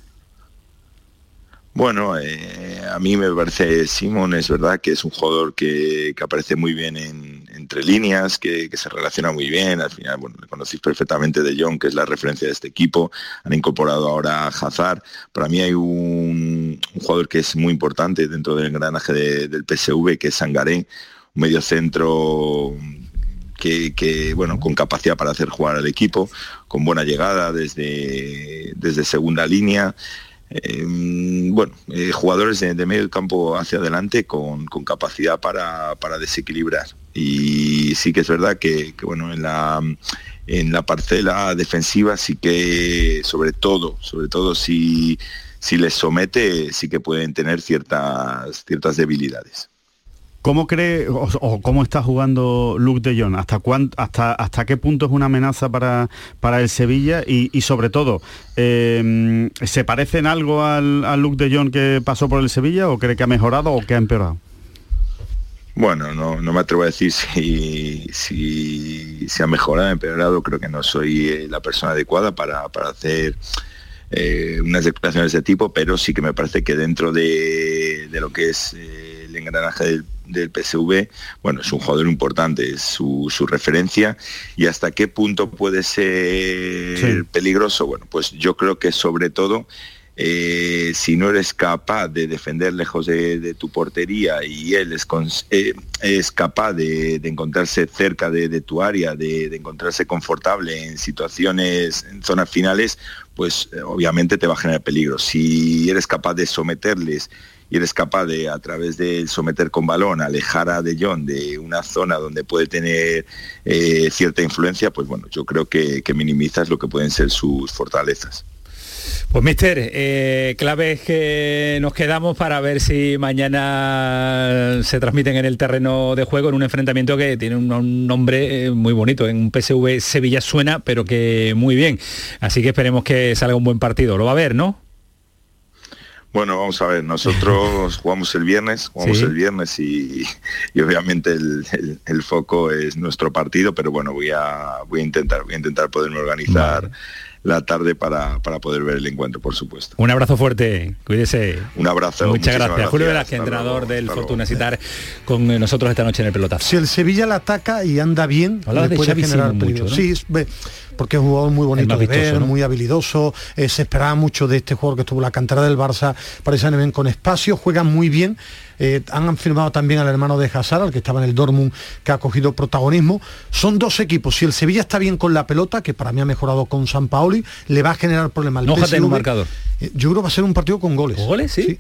Bueno, eh, a mí me parece Simon, es verdad que es un jugador que, que aparece muy bien en, entre líneas, que, se relaciona muy bien, al final, bueno, le conocéis perfectamente de John, que es la referencia de este equipo, han incorporado ahora a Hazard, para mí hay un, jugador que es muy importante dentro del engranaje de, del PSV, que es Sangaré, un medio centro que, que, bueno, con capacidad para hacer jugar al equipo, con buena llegada desde, desde segunda línea, eh, bueno, eh, jugadores de, medio campo hacia adelante con, capacidad para, para, desequilibrar. Y sí que es verdad que, que, bueno, en la en la parcela defensiva sí que sobre todo, sobre todo si, si les somete, sí que pueden tener ciertas, ciertas debilidades. ¿Cómo cree o, cómo está jugando Luke de Jong? ¿Hasta, cuán, hasta, ¿Hasta qué punto es una amenaza para, para el Sevilla? Y, y sobre todo, eh, ¿se parece en algo al, al Luke de Jong que pasó por el Sevilla o cree que ha mejorado o que ha empeorado? Bueno, no, no me atrevo a decir *laughs* si, si, si ha mejorado, empeorado. Creo que no soy la persona adecuada para, para hacer eh, unas declaraciones de ese tipo, pero sí que me parece que dentro de, de lo que es eh, el engranaje del del PSV, bueno, es un jugador importante, es su, su, referencia y hasta qué punto puede ser sí. peligroso, bueno, pues yo creo que sobre todo eh, si no eres capaz de defender lejos de, de tu portería y él es, eh, es capaz de, de, encontrarse cerca de, de tu área, de, encontrarse confortable en situaciones, en zonas finales, pues eh, obviamente te va a generar peligro. Si eres capaz de someterles y eres capaz de, a través del someter con balón, alejar a De Jong de una zona donde puede tener eh, cierta influencia, pues bueno, yo creo que, que, minimizas lo que pueden ser sus fortalezas. Pues mister, eh, claves que nos quedamos para ver si mañana se transmiten en el terreno de juego en un enfrentamiento que tiene un, un nombre eh, muy bonito, en un PSV Sevilla suena, pero que muy bien. Así que esperemos que salga un buen partido. Lo va a ver, ¿no? Bueno, vamos a ver, nosotros *laughs* jugamos el viernes, jugamos Sí. el viernes y, y obviamente el, el- el foco es nuestro partido, pero bueno, voy a, voy a intentar, voy a intentar poderme organizar la tarde para, para poder ver el encuentro, por supuesto. Un abrazo fuerte, cuídese. Un abrazo. Muchas gracias. Julio. Velázquez, entrenador luego, del. Fortuna Citar, con nosotros esta noche en el pelotazo. Si el Sevilla la ataca y anda bien, Hablabas le de puede Xavi generar mucho, ¿no? Sí, es- ve, porque es un jugador muy bonito más de vistoso, ver, ¿no? muy habilidoso. eh, se esperaba mucho de este jugador que estuvo en la cantera del Barça, parece bien con espacio, juega muy bien. eh, han firmado también al hermano de Hazard, al que estaba en el Dortmund, que ha cogido protagonismo. Son dos equipos. Si el Sevilla está bien con la pelota, que para mí ha mejorado con San Paoli, le va a generar problemas al No en un PSV. marcador. Eh, Yo creo que va a ser un partido con goles. ¿Con goles? Sí.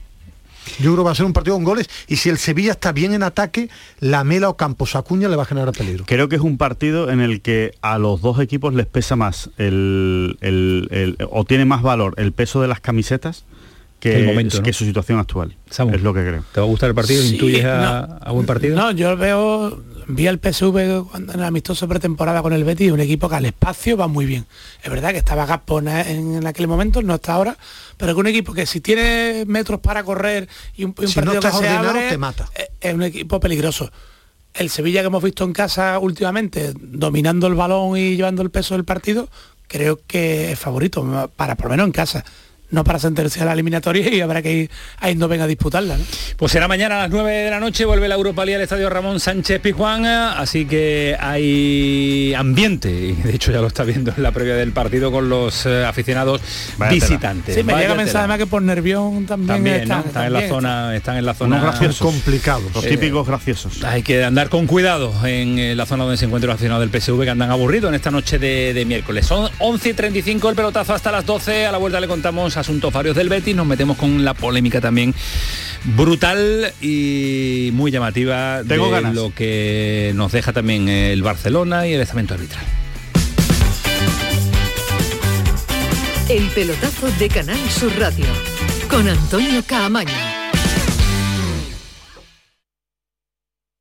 Yo creo que va a ser un partido con goles y si el Sevilla está bien en ataque, la Mela o Campos Acuña le va a generar peligro. Creo que es un partido en el que a los dos equipos les pesa más el, el- el- o tiene más valor el peso de las camisetas que, El momento, ¿no? que su situación actual. Samu, es lo que creo. ¿Te va a gustar el partido? Sí, ¿Intuyes a, no. a buen partido? No, yo veo, vi al PSV cuando en el amistoso pretemporada con el Betis, un equipo que al espacio va muy bien. Es verdad que estaba Gaspona en, en aquel momento, no está ahora, pero que un equipo que si tiene metros para correr y un, un Si no partido que se abre, te mata. eh, es un equipo peligroso. El Sevilla que hemos visto en casa últimamente, dominando el balón y llevando el peso del partido, creo que es favorito, para por lo menos en casa. No para sentenciar la eliminatoria y habrá que ir a Eindhoven a disputarla. ¿no? Pues será mañana a las 9 de la noche, vuelve la Europa League al Estadio Ramón Sánchez Pizjuán, así que hay ambiente, y de hecho ya lo está viendo en la previa del partido con los eh, aficionados Vaya visitantes. Sí, me Vaya llega mensaje además que por Nervión también, También, ¿no? están, Están en la zona, están en la zona Unos graciosos. complicados. Los Eh, típicos graciosos. Hay que andar con cuidado en eh, la zona donde se encuentra el aficionado del PSV que andan aburridos en esta noche de, de miércoles. Son 11 y 35 el pelotazo hasta las 12. A la vuelta le contamos asuntos varios del Betis. Nos metemos con la polémica también brutal y muy llamativa Tengo de ganas. lo que nos deja también el Barcelona y el estamento arbitral. El pelotazo de Canal Sur Radio con Antonio Caamaño.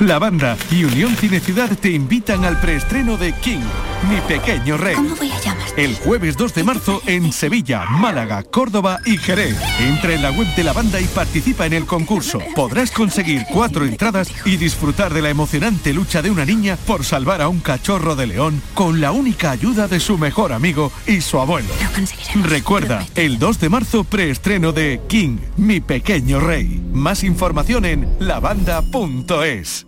La banda y Unión Cine Ciudad te invitan al preestreno de King, mi pequeño rey. ¿Cómo voy a? El jueves 2 de marzo en Sevilla, Málaga, Córdoba y Jerez. Entra en la web de la banda y participa en el concurso. Podrás conseguir cuatro entradas y disfrutar de la emocionante lucha de una niña por salvar a un cachorro de león con la única ayuda de su mejor amigo y su abuelo. Recuerda, el 2 de marzo preestreno de King, mi pequeño rey. Más información en lavanda.es.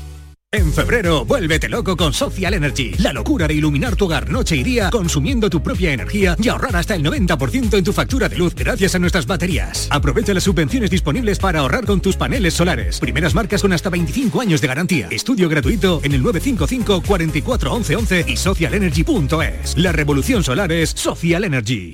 En febrero, vuélvete loco con Social Energy. La locura de iluminar tu hogar noche y día consumiendo tu propia energía y ahorrar hasta el 90% en tu factura de luz gracias a nuestras baterías. Aprovecha las subvenciones disponibles para ahorrar con tus paneles solares. Primeras marcas con hasta 25 años de garantía. Estudio gratuito en el 955 44 11 11 y socialenergy.es. La revolución solar es Social Energy.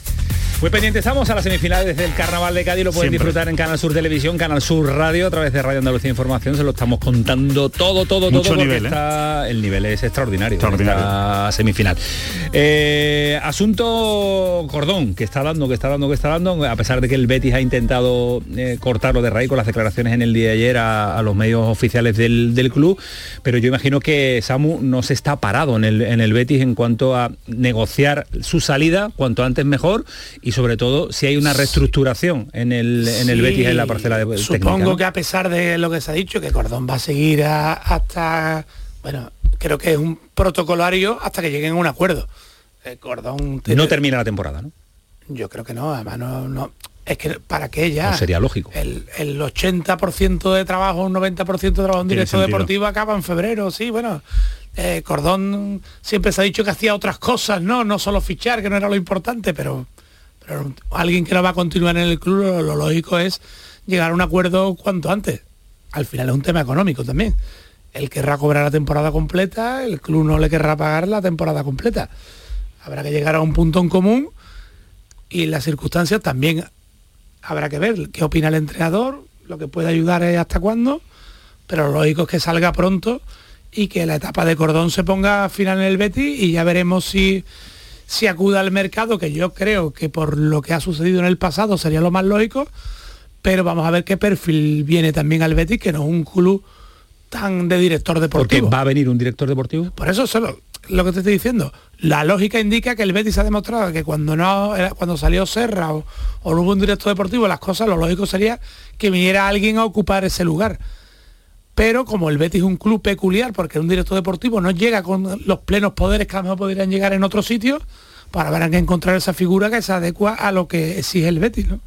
Muy pendientes estamos a las semifinales del Carnaval de Cádiz, lo pueden Siempre. disfrutar en Canal Sur Televisión, Canal Sur Radio, a través de Radio Andalucía Información, se lo estamos contando todo, todo, Mucho todo, nivel, ¿eh? está, el nivel es extraordinario, Extraordinario. esta semifinal. Eh, asunto Cordón, que está dando, que está dando, que está dando, a pesar de que el Betis ha intentado eh, cortarlo de raíz con las declaraciones en el día de ayer a, a los medios oficiales del, del club, pero yo imagino que Samu no se está parado en el, en el Betis en cuanto a negociar su salida cuanto antes mejor y sobre todo si hay una reestructuración en el, en el Sí, Betis en la parcela de Supongo técnica, ¿no? que a pesar de lo que se ha dicho, que Cordón va a seguir a- hasta, bueno, creo que es un protocolario hasta que lleguen a un acuerdo. Eh, Cordón no termina la temporada, ¿no? Yo creo que no, además no, no- es que para qué ya. No sería lógico. El, el 80% de trabajo, un 90% de trabajo en directo deportivo acaba en febrero, sí, bueno. eh, Cordón siempre se ha dicho que hacía otras cosas, ¿no? No solo fichar, que no era lo importante, pero, pero alguien que no va a continuar en el club, lo, lógico es llegar a un acuerdo cuanto antes. Al final es un tema económico también. Él querrá cobrar la temporada completa, el club no le querrá pagar la temporada completa. Habrá que llegar a un punto en común y las circunstancias también habrá que ver qué opina el entrenador, lo que puede ayudar es hasta cuándo, pero lo lógico es que salga pronto y que la etapa de cordón se ponga final en el Betis y ya veremos si, si acude al mercado, que yo creo que por lo que ha sucedido en el pasado sería lo más lógico, pero vamos a ver qué perfil viene también al Betis, que no es un club tan de director Porque deportivo. va a venir un director deportivo. Por eso solo lo que te estoy diciendo. La lógica indica que el Betis ha demostrado que cuando no cuando salió Serra o, o no hubo un director deportivo, las cosas, lo lógico sería que viniera alguien a ocupar ese lugar. Pero como el Betis es un club peculiar, porque un director deportivo no llega con los plenos poderes que a lo mejor podrían llegar en otros sitios, para habrá que encontrar esa figura que se adecua a lo que exige el Betis, ¿no?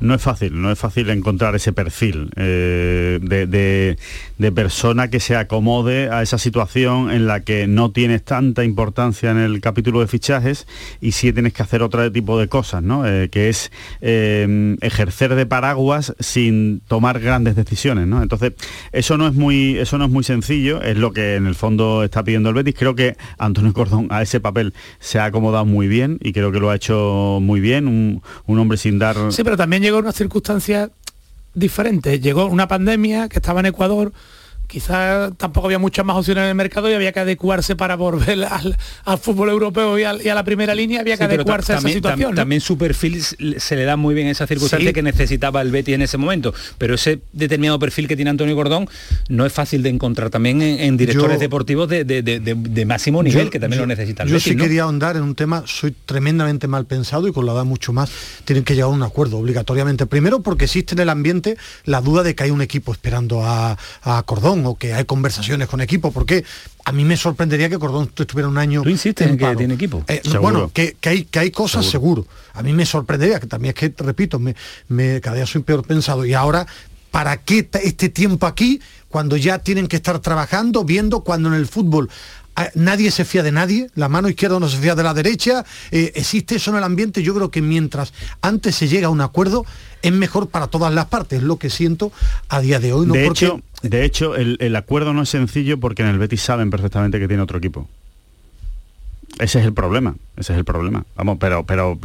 No es fácil, no es fácil encontrar ese perfil eh, de, de- persona que se acomode a esa situación en la que no tienes tanta importancia en el capítulo de fichajes y sí tienes que hacer otro tipo de cosas, ¿no? Eh, que es eh, ejercer de paraguas sin tomar grandes decisiones, ¿no? Entonces, eso no es muy, eso no es muy sencillo, es lo que en el fondo está pidiendo el Betis. Creo que Antonio Cordón a ese papel se ha acomodado muy bien y creo que lo ha hecho muy bien, un, un hombre sin dar Sí, pero también llegó una circunstancia diferente. Llegó una pandemia que estaba en Ecuador, quizás tampoco había muchas más opciones en el mercado y había que adecuarse para volver *laughs* al, al fútbol europeo y, al- y a la primera línea, había que Sí, adecuarse a esa tam- situación. ¿no? también su perfil se le da muy bien esa circunstancia Sí. que necesitaba el Betis en ese momento. Pero ese determinado perfil que tiene Antonio Cordón no es fácil de encontrar también en, en directores Yo- deportivos de, de- de- de- de máximo nivel, Yo- que también yo- lo necesita el Yo Betis, sí ¿no? quería ahondar en un tema, soy tremendamente mal pensado y con la edad mucho más, tienen que llegar a un acuerdo obligatoriamente. Primero porque existe en el ambiente la duda de que hay un equipo esperando a, a Cordón o que hay conversaciones con equipo, porque a mí me sorprendería que Cordón estuviera un año... ¿Tú insistes en que paro. tiene equipo? Eh, bueno, que, que hay, que hay cosas seguro. A mí me sorprendería, que también es que, repito, me, me- cada día soy peor pensado. Y ahora, ¿para qué este tiempo aquí cuando ya tienen que estar trabajando, viendo cuando en el fútbol ah, nadie se fía de nadie, la mano izquierda no se fía de la derecha, eh, existe eso en el ambiente, yo creo que mientras antes se llega a un acuerdo, es mejor para todas las partes, es lo que siento a día de hoy. No de, porque- hecho, de hecho, el, el acuerdo no es sencillo porque en el Betis saben perfectamente que tiene otro equipo. Ese es el problema, ese es el problema. Vamos, pero, pero,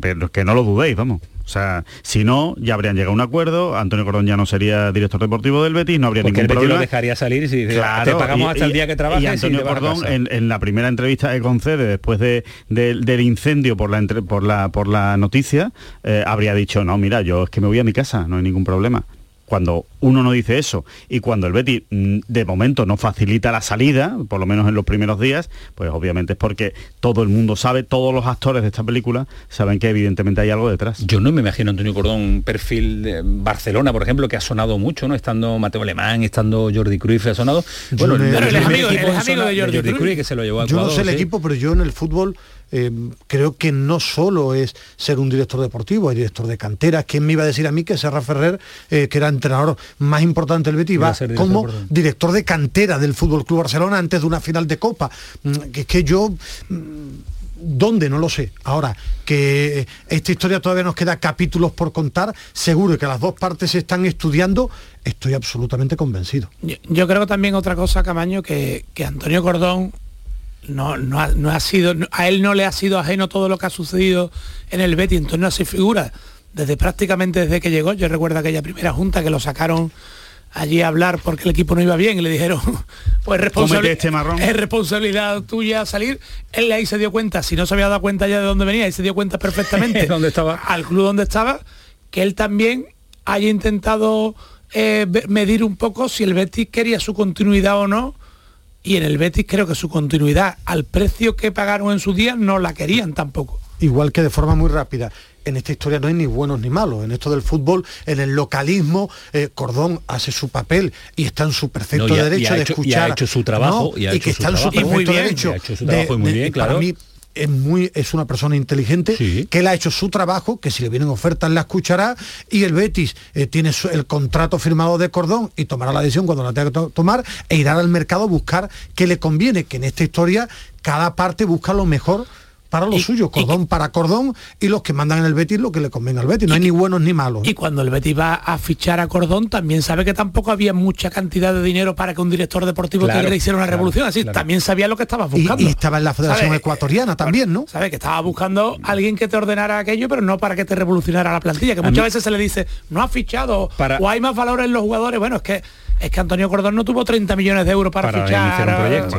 pero que no lo dudéis, vamos. O sea, si no, ya habrían llegado a un acuerdo, Antonio Cordón ya no sería director deportivo del Betis, no habría Porque el ningún Betis lo dejaría salir si dice, te pagamos y- hasta el y- día que trabajes Y y Antonio te a Cordón, en, en la primera entrevista que concede después de, de- del incendio por la, entre- por la, por la noticia, eh, habría dicho, no, mira, yo es que me voy a mi casa, no hay ningún problema. Cuando uno no dice eso y cuando el Betis mm, de momento no facilita la salida, por lo menos en los primeros días, pues obviamente es porque todo el mundo sabe, todos los actores de esta película saben que evidentemente hay algo detrás. Yo no me imagino Antonio Cordón un perfil de Barcelona, por ejemplo, que ha sonado mucho, ¿no? Estando Mateo Alemán, estando Jordi Cruyff, ha sonado. Bueno, no- el amigo- de Jordi Cruyff. Cruyff, que se lo llevó a Yo no Ecuador, sé el sí. equipo, pero yo en el fútbol eh, creo que no solo es ser un director deportivo, hay director de cantera. ¿Quién me iba a decir a mí que Serra Ferrer, eh, que era entrenador más importante del Betis, va ser director como director de cantera del Fútbol Club Barcelona antes de una final de Copa? Mm, Que es que yo mm, ¿Dónde? No lo sé. Ahora, que esta historia todavía nos queda capítulos por contar, seguro que las dos partes se están estudiando, estoy absolutamente convencido. Yo, yo creo también otra cosa, Camaño, que, que Antonio Cordón no, no, ha, no ha sido, a él no le ha sido ajeno todo lo que ha sucedido en el Betis, entonces no se figura desde prácticamente desde que llegó. Yo recuerdo aquella primera junta que lo sacaron allí a hablar porque el equipo no iba bien y le dijeron, *laughs* pues responsabili- este marrón. es responsabilidad tuya salir. Él ahí se dio cuenta, si no se había dado cuenta ya de dónde venía, y se dio cuenta perfectamente *laughs* ¿Dónde estaba? al club donde estaba, que él también haya intentado eh, medir un poco si el Betis quería su continuidad o no. Y en el Betis creo que su continuidad al precio que pagaron en su día no la querían tampoco. igual que de forma muy rápida. En esta historia no hay ni buenos ni malos. En esto del fútbol, en el localismo, eh, Cordón hace su papel y está en su perfecto No, y ha- derecho y ha de hecho- y escuchar. ha hecho su trabajo, No, y ha que hecho su está en su trabajo. Y perfecto muy bien, derecho. y ha hecho su trabajo y muy bien, para claro. mí es muy es una persona inteligente que él ha hecho su trabajo que si le vienen ofertas la escuchará y el Betis eh, tiene su- el contrato firmado de Cordón y tomará la decisión cuando la tenga que to- tomar e irá al mercado a buscar qué le conviene que en esta historia cada parte busca lo mejor para lo suyo, cordón para cordón y los que mandan en el Betis lo que le convenga al Betis, no hay ni buenos ni malos. Y cuando el Betis va a fichar a Cordón, también sabe que tampoco había mucha cantidad de dinero para que un director deportivo Claro, que hiciera una claro, revolución. Así, claro. también sabía lo que estaba Y- buscando. y estaba en la Federación ¿Sabe? Ecuatoriana también, ¿no? Sabe que estaba buscando alguien que te ordenara aquello, pero no para que te revolucionara la plantilla. Que A muchas mí- veces se le dice, no ha fichado, Para- o hay más valores en los jugadores. Bueno, es que es que Antonio Cordón no tuvo 30 millones de euros para, para fichar. iniciar un proyecto.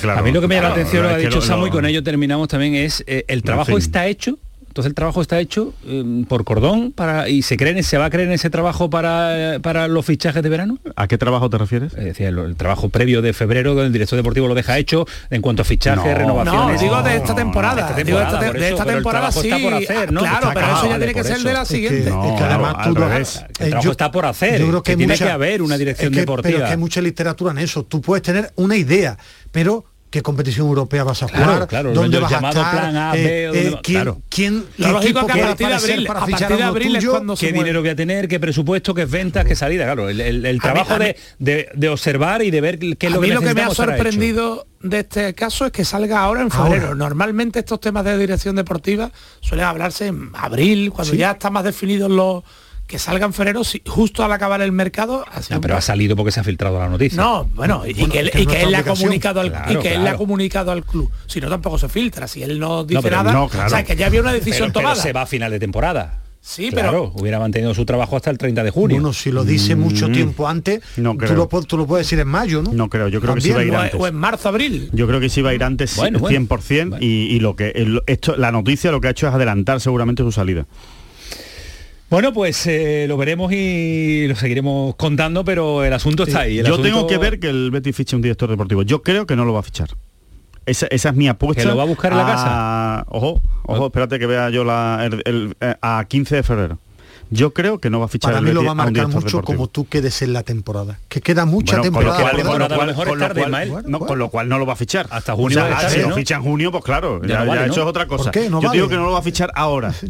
claro. A mí lo que me llama la atención lo que ha dicho lo- Samu y con ello terminamos también es eh, el trabajo fin. está hecho. Entonces el trabajo está hecho eh, por cordón para y se cree en- se va a creer en ese trabajo para, para los fichajes de verano. ¿A qué trabajo te refieres? Es decir, el, el trabajo previo de febrero donde el director deportivo lo deja hecho en cuanto a fichajes, No, renovaciones. No, digo de esta temporada. Digo de esta, temporada, te- por de esta temporada sí. está por hacer, ¿no? Claro, Está pero eso ya tiene que por ser de la Es que- siguiente. es que No, además tú lo-. El eh, trabajo yo- está por hacer. yo creo que que tiene mucha- que haber una dirección es que- deportiva. Pero que hay mucha literatura en eso. Tú puedes tener una idea, pero ¿qué competición europea vas a Claro, jugar? claro, ¿Dónde el vas a estar? plan A, Eh, B, o dónde eh, ¿quién, claro. quién, Lo lógico que a partir de abril- para a partir de abril es tuyo? cuando se qué mueve. dinero voy a tener, qué presupuesto, qué ventas, qué salida, claro, el, el- el trabajo mí- de, de- de observar y de ver qué es a lo que lo que me ha sorprendido de este caso es que salga ahora en febrero. Ahora. Normalmente estos temas de dirección deportiva suelen hablarse en abril, cuando Sí. ya están más definidos los que salgan en febrero, si- justo al acabar el mercado. No, un pero ha salido porque se ha filtrado la noticia. No, bueno, y, Bueno, que, él, y que le ha comunicado al Claro, y que él le ha comunicado al club. Si no tampoco se filtra, si él no dice pero nada, no, claro. o sea, que ya había una decisión pero, pero tomada. se va a final de temporada. Sí, claro, hubiera mantenido su trabajo hasta el 30 de junio. Bueno, si lo dice mucho Mm. tiempo antes, No tú, creo. lo, pu- tú lo puedes decir en mayo, ¿no? No creo, yo creo que sí También, va a ir antes. o en marzo, abril. Yo creo que sí va a ir antes Bueno, bueno. 100% Y, y lo que el- esto la noticia lo que ha hecho es adelantar seguramente su salida. Bueno, pues eh, lo veremos y lo seguiremos contando, pero el asunto está ahí. el Yo asunto- tengo que ver que el Betis fiche un director deportivo. Yo creo que no lo va a fichar. Esa, esa es mi apuesta. ¿Que lo va a buscar en la casa? Ojo, ojo, espérate que vea yo la, el- el- eh, a 15 de febrero. Yo creo que no va a fichar Para el mí lo va a marcar mucho deportivo. como tú quedes en la temporada. Que queda mucha Bueno, con lo temporada. con lo cual- no, con lo cual no lo va a fichar. Hasta O junio sea, debe estar, si ¿no? lo ficha en junio, pues claro, Ya ya, no ya vale, eso es otra cosa. ¿Por qué? No Yo digo que no lo va a fichar ahora. *laughs*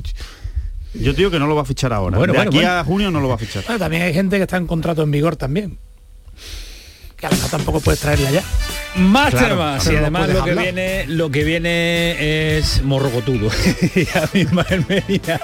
Yo digo que no lo va a fichar ahora. Bueno, de bueno, aquí bueno. a junio no lo va a fichar. Bueno, también hay gente que está en contrato en vigor también. Que a lo mejor tampoco puedes traerla ya. Más Claro, temas y además lo que hablar. viene lo que viene es morrocotudo *laughs* y a mí Ismael Medina,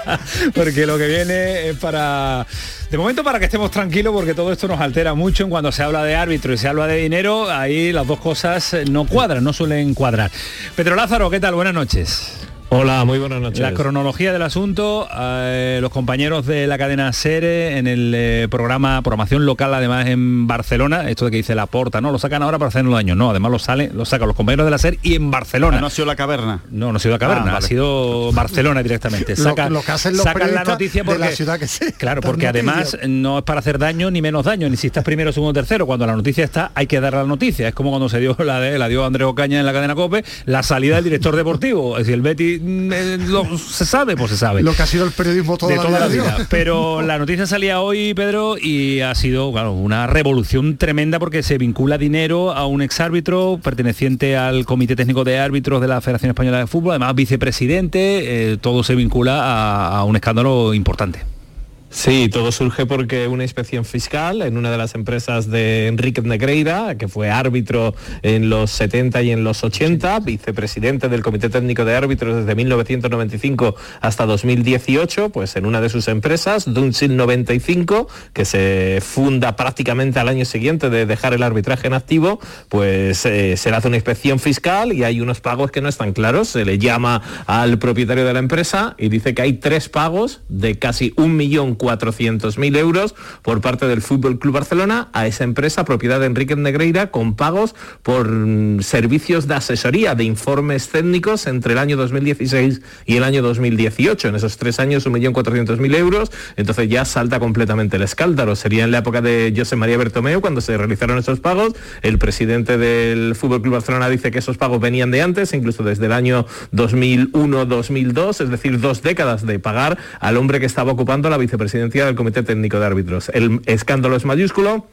porque lo que viene es para de momento para que estemos tranquilos porque todo esto nos altera mucho en cuando se habla de árbitro y se habla de dinero ahí las dos cosas no cuadran no suelen cuadrar Pedro Lázaro qué tal buenas noches Hola, muy buenas noches. la cronología del asunto, eh, los compañeros de la cadena SERE en el eh, programa Programación Local, además en Barcelona, esto de que dice la porta, ¿no? Lo sacan ahora para hacernos daño, no, además lo sale, lo sacan los compañeros de la SER y en Barcelona. Ah, no ha sido la caverna. No, no ha sido la caverna, Ah, vale. ha sido Barcelona directamente. Lo- Saca- lo que hacen los sacan la noticia de porque, la ciudad que sea. Claro, *laughs* porque además no es para hacer daño ni menos daño, ni si estás primero, segundo, tercero. Cuando la noticia está, hay que dar la noticia. Es como cuando se dio *laughs* la de la dio Andrés Ocaña en la cadena COPE, la salida del director deportivo. Si el Betty eh, lo- se sabe, pues se sabe Lo que ha sido el periodismo toda de la toda la vida. vida. Pero la noticia salía hoy, Pedro, y ha sido claro, una revolución tremenda porque se vincula dinero a un exárbitro perteneciente al Comité Técnico de Árbitros de la Federación Española de Fútbol, además vicepresidente, eh, todo se vincula a, a un escándalo importante. Sí, todo surge porque una inspección fiscal en una de las empresas de Enrique Negreira, que fue árbitro en los 70 y en los 80, vicepresidente del Comité Técnico de Árbitros desde 1995 hasta 2018, pues en una de sus empresas, Dunsil 95, que se funda prácticamente al año siguiente de dejar el arbitraje en activo, pues eh, se le hace una inspección fiscal y hay unos pagos que no están claros. Se le llama al propietario de la empresa y dice que hay tres pagos de casi un millón 400.000 euros por parte del Fútbol Club Barcelona a esa empresa propiedad de Enrique Negreira con pagos por mm, servicios de asesoría, de informes técnicos entre el año 2016 y el año 2018. En esos tres años 1.400.000 euros, entonces ya salta completamente el escáldalo. Sería en la época de José María Bertomeu cuando se realizaron esos pagos. El presidente del Fútbol Club Barcelona dice que esos pagos venían de antes, incluso desde el año 2001-2002, es decir, dos décadas de pagar al hombre que estaba ocupando la vicepresidencia presidencia del Comité Técnico de Árbitros. El escándalo es mayúsculo,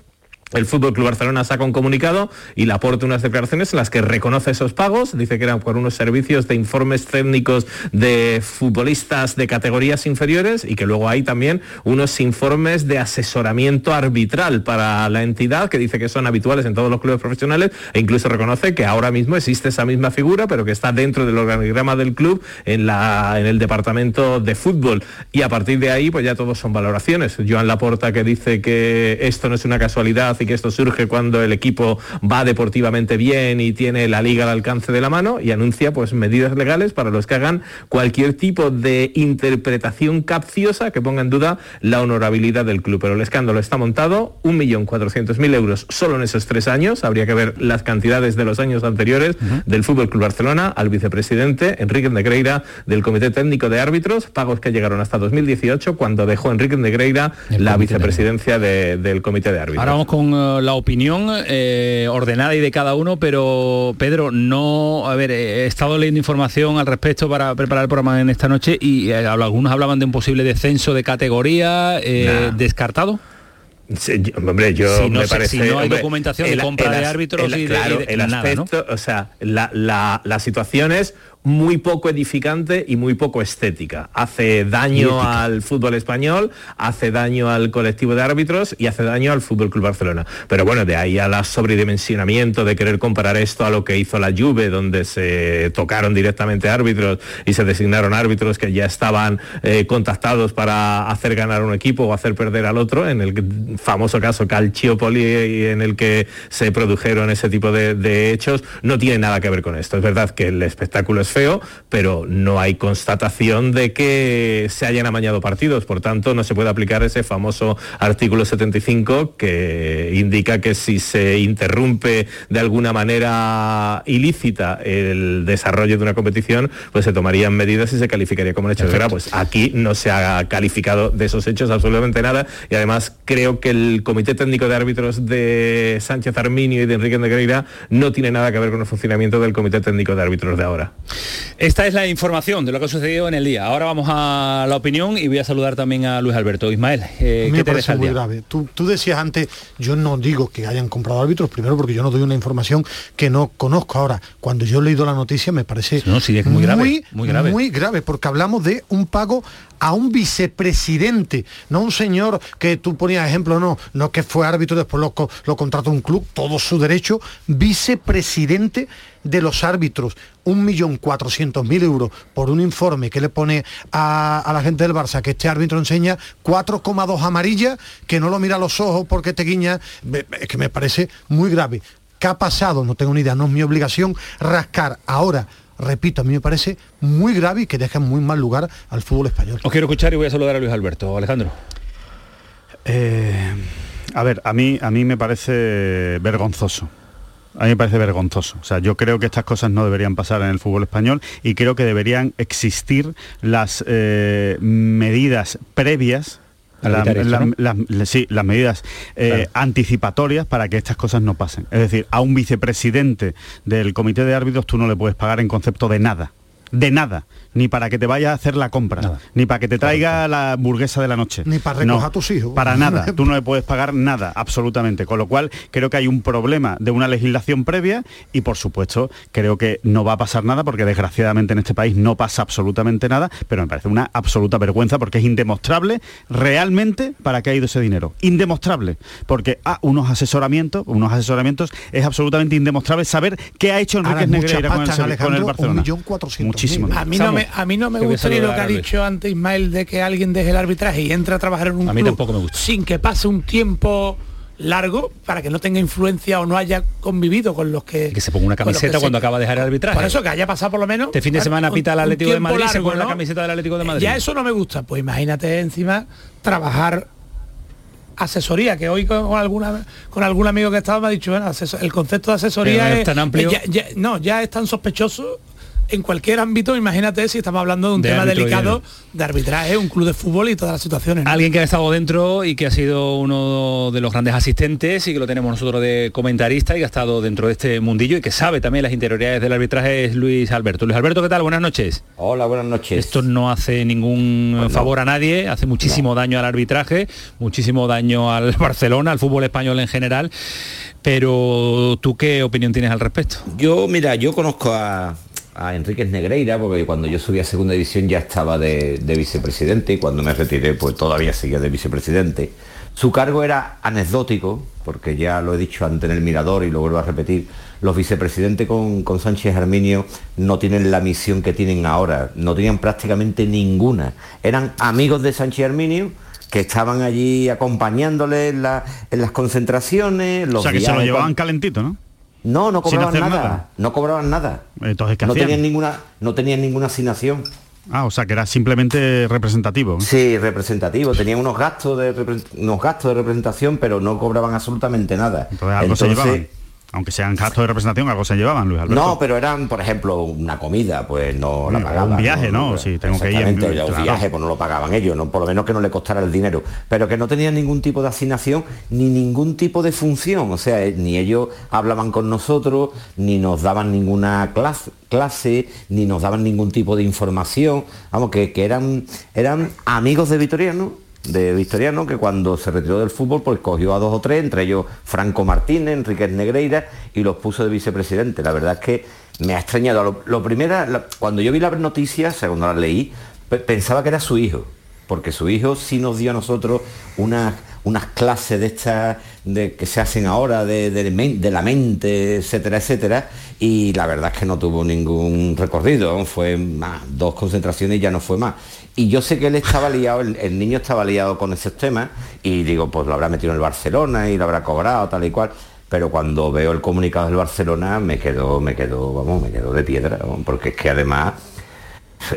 el Fútbol Club Barcelona saca un comunicado y le aporta unas declaraciones en las que reconoce esos pagos, dice que eran por unos servicios de informes técnicos de futbolistas de categorías inferiores y que luego hay también unos informes de asesoramiento arbitral para la entidad que dice que son habituales en todos los clubes profesionales e incluso reconoce que ahora mismo existe esa misma figura pero que está dentro del organigrama del club en, la, en el departamento de fútbol y a partir de ahí pues ya todos son valoraciones. Joan Laporta que dice que esto no es una casualidad y que esto surge cuando el equipo va deportivamente bien y tiene la liga al alcance de la mano y anuncia pues medidas legales para los que hagan cualquier tipo de interpretación capciosa que ponga en duda la honorabilidad del club. Pero el escándalo está montado, 1.400.000 euros solo en esos tres años, habría que ver las cantidades de los años anteriores del Fútbol Club Barcelona al vicepresidente Enrique Negreira del Comité Técnico de Árbitros, pagos que llegaron hasta 2018 cuando dejó Enrique Negreira la vicepresidencia de- del Comité de Árbitros. Ahora vamos con eh, la opinión eh, ordenada y de cada uno, pero Pedro, no, a ver, eh, he estado leyendo información al respecto para preparar el programa en esta noche y eh, algunos hablaban de un posible descenso de categoría, eh, Nah. descartado. Sí, yo- hombre, yo Si no me parece, si no hay hombre, documentación de compra de árbitros y de- claro, y de- el nada, ¿no? aspecto, o sea, la, la- la situación es muy poco edificante y muy poco estética. Hace daño al fútbol español, hace daño al colectivo de árbitros y hace daño al Fútbol Club Barcelona. Pero bueno, de ahí al sobredimensionamiento de querer comparar esto a lo que hizo la Juve, donde se tocaron directamente árbitros y se designaron árbitros que ya estaban eh, contactados para hacer ganar un equipo o hacer perder al otro, en el famoso caso Calciopoli en el que se produjeron ese tipo de, de hechos, no tiene nada que ver con esto. Es verdad que el espectáculo es feo, pero no hay constatación de que se hayan amañado partidos. Por tanto, no se puede aplicar ese famoso artículo 75 que indica que si se interrumpe de alguna manera ilícita el desarrollo de una competición, pues se tomarían medidas y se calificaría como un hecho de guerra. Pues aquí no se ha calificado de esos hechos absolutamente nada y además creo que el Comité Técnico de Árbitros de Sánchez Arminio y de Enrique Negreira no tiene nada que ver con el funcionamiento del Comité Técnico de Árbitros de ahora. Esta es la información de lo que ha sucedido en el día. Ahora vamos a la opinión y voy a saludar también a Luis Alberto. Ismael, eh, ¿qué te parece deja el muy día? grave. Tú, tú decías antes, yo no digo que hayan comprado árbitros, primero porque yo no doy una información que no conozco. Ahora, cuando yo he leído la noticia me parece muy grave, muy grave. muy grave, porque hablamos de un pago a un vicepresidente, no un señor que tú ponías ejemplo, no, no que fue árbitro, después lo, lo contrató un club, todo su derecho, vicepresidente de los árbitros, un millón cuatrocientos mil euros por un informe que le pone a, a la gente del Barça que este árbitro enseña 4,2 amarilla, que no lo mira a los ojos porque te guiña, es que me parece muy grave. ¿Qué ha pasado? No tengo ni idea, no es mi obligación rascar ahora. Repito, a mí me parece muy grave y que deja en muy mal lugar al fútbol español. Os quiero escuchar y voy a saludar a Luis Alberto. Alejandro. Eh, a ver, a mí, a mí me parece vergonzoso. A mí me parece vergonzoso. O sea, yo creo que estas cosas no deberían pasar en el fútbol español y creo que deberían existir las eh, medidas previas. Sí, las medidas eh, anticipatorias para que estas cosas no pasen. Es decir, a un vicepresidente del comité de árbitros tú no le puedes pagar en concepto de nada. de nada, ni para que te vaya a hacer la compra, ni para que te traiga la hamburguesa de la noche. Ni para recoger a tus hijos. Para nada, *laughs* tú no le puedes pagar nada, absolutamente. Con lo cual, creo que hay un problema de una legislación previa y, por supuesto, creo que no va a pasar nada porque desgraciadamente en este país no pasa absolutamente nada, pero me parece una absoluta vergüenza porque es indemostrable realmente para qué ha ido ese dinero. Indemostrable, porque a unos asesoramientos, unos asesoramientos es absolutamente indemostrable saber qué ha hecho Enrique Negreira con el, con el Barcelona. Muchísimo. A mí no me, a mí no me gusta ni lo que ha dicho antes Ismael de que alguien deje el arbitraje y entre a trabajar en un A mí club tampoco me gusta. sin que pase un tiempo largo para que no tenga influencia o no haya convivido con los que Que se ponga una camiseta se- cuando acaba de dejar el arbitraje. por eso que haya pasado por lo menos Este fin de semana un- pita el Atlético de Madrid y se largo, pone la camiseta del Atlético de Madrid. ya eso no me gusta pues imagínate encima trabajar asesoría que hoy con, con alguna con algún amigo que estaba me ha dicho bueno, el concepto de asesoría es es, tan amplio. es ya- ya- no ya es tan sospechoso en cualquier ámbito imagínate si estamos hablando de un De tema delicado de- de arbitraje un club de fútbol y todas las situaciones ¿no? Alguien que ha estado dentro y que ha sido uno de los grandes asistentes y que lo tenemos nosotros de comentarista y que ha estado dentro de este mundillo y que sabe también las interioridades del arbitraje es Luis Alberto. Luis Alberto, ¿qué tal? Buenas noches. Hola, buenas noches. Esto no hace ningún Pues no. favor a nadie, hace muchísimo daño al arbitraje, muchísimo daño al *laughs* Barcelona, al fútbol español en general. Pero tú qué opinión tienes al respecto? Yo, mira, yo conozco a, a Enríquez Negreira porque cuando yo subí a segunda división ya estaba de, de vicepresidente y cuando me retiré pues todavía seguía de vicepresidente. Su cargo era anecdótico, porque ya lo he dicho antes en el Mirador y lo vuelvo a repetir, los vicepresidentes con, con Sánchez Arminio no tienen la misión que tienen ahora, no tenían prácticamente ninguna. Eran amigos de Sánchez Arminio que estaban allí acompañándole en, la- en las concentraciones, los o sea, que se lo llevaban calentito, ¿no? No, no cobraban nada, nada. No cobraban nada. Entonces, ¿qué no hacían? tenían ninguna, no tenían ninguna asignación. Ah, o sea, que era simplemente representativo. ¿no? Sí, representativo. Tenían unos gastos de unos gastos de representación, pero no cobraban absolutamente nada. Entonces algo se llevaban. Aunque sean gastos de representación, algo se llevaban, Luis Alberto. No, pero eran, por ejemplo, una comida, pues no la Mm, pagaban. un viaje, ¿no? Sí, tengo que ir en- un claro. viaje, pues no lo pagaban ellos, ¿no? por lo menos que no le costara el dinero. Pero que no tenían ningún tipo de asignación ni ningún tipo de función. O sea, eh, ni ellos hablaban con nosotros, ni nos daban ninguna clase, clase ni nos daban ningún tipo de información. Vamos, que, que eran, eran amigos de Vitoriano de Victoriano que cuando se retiró del fútbol pues cogió a dos o tres, entre ellos Franco Martínez, Enriquez Negreira y los puso de vicepresidente. La verdad es que me ha extrañado. Lo, lo primero, la- cuando yo vi las noticias, o sea, cuando las leí, pe- pensaba que era su hijo, porque su hijo sí nos dio a nosotros unas, unas clases de estas de, que se hacen ahora de, de de la mente, etcétera, etcétera, y la verdad es que no tuvo ningún recorrido, fue más, dos concentraciones y ya no fue más. Y yo sé que él estaba liado, el, el niño estaba liado con esos temas, y digo, pues lo habrá metido en el Barcelona y lo habrá cobrado, tal y cual. Pero cuando veo el comunicado del Barcelona me quedo, me quedo, vamos, me quedo de piedra, porque es que además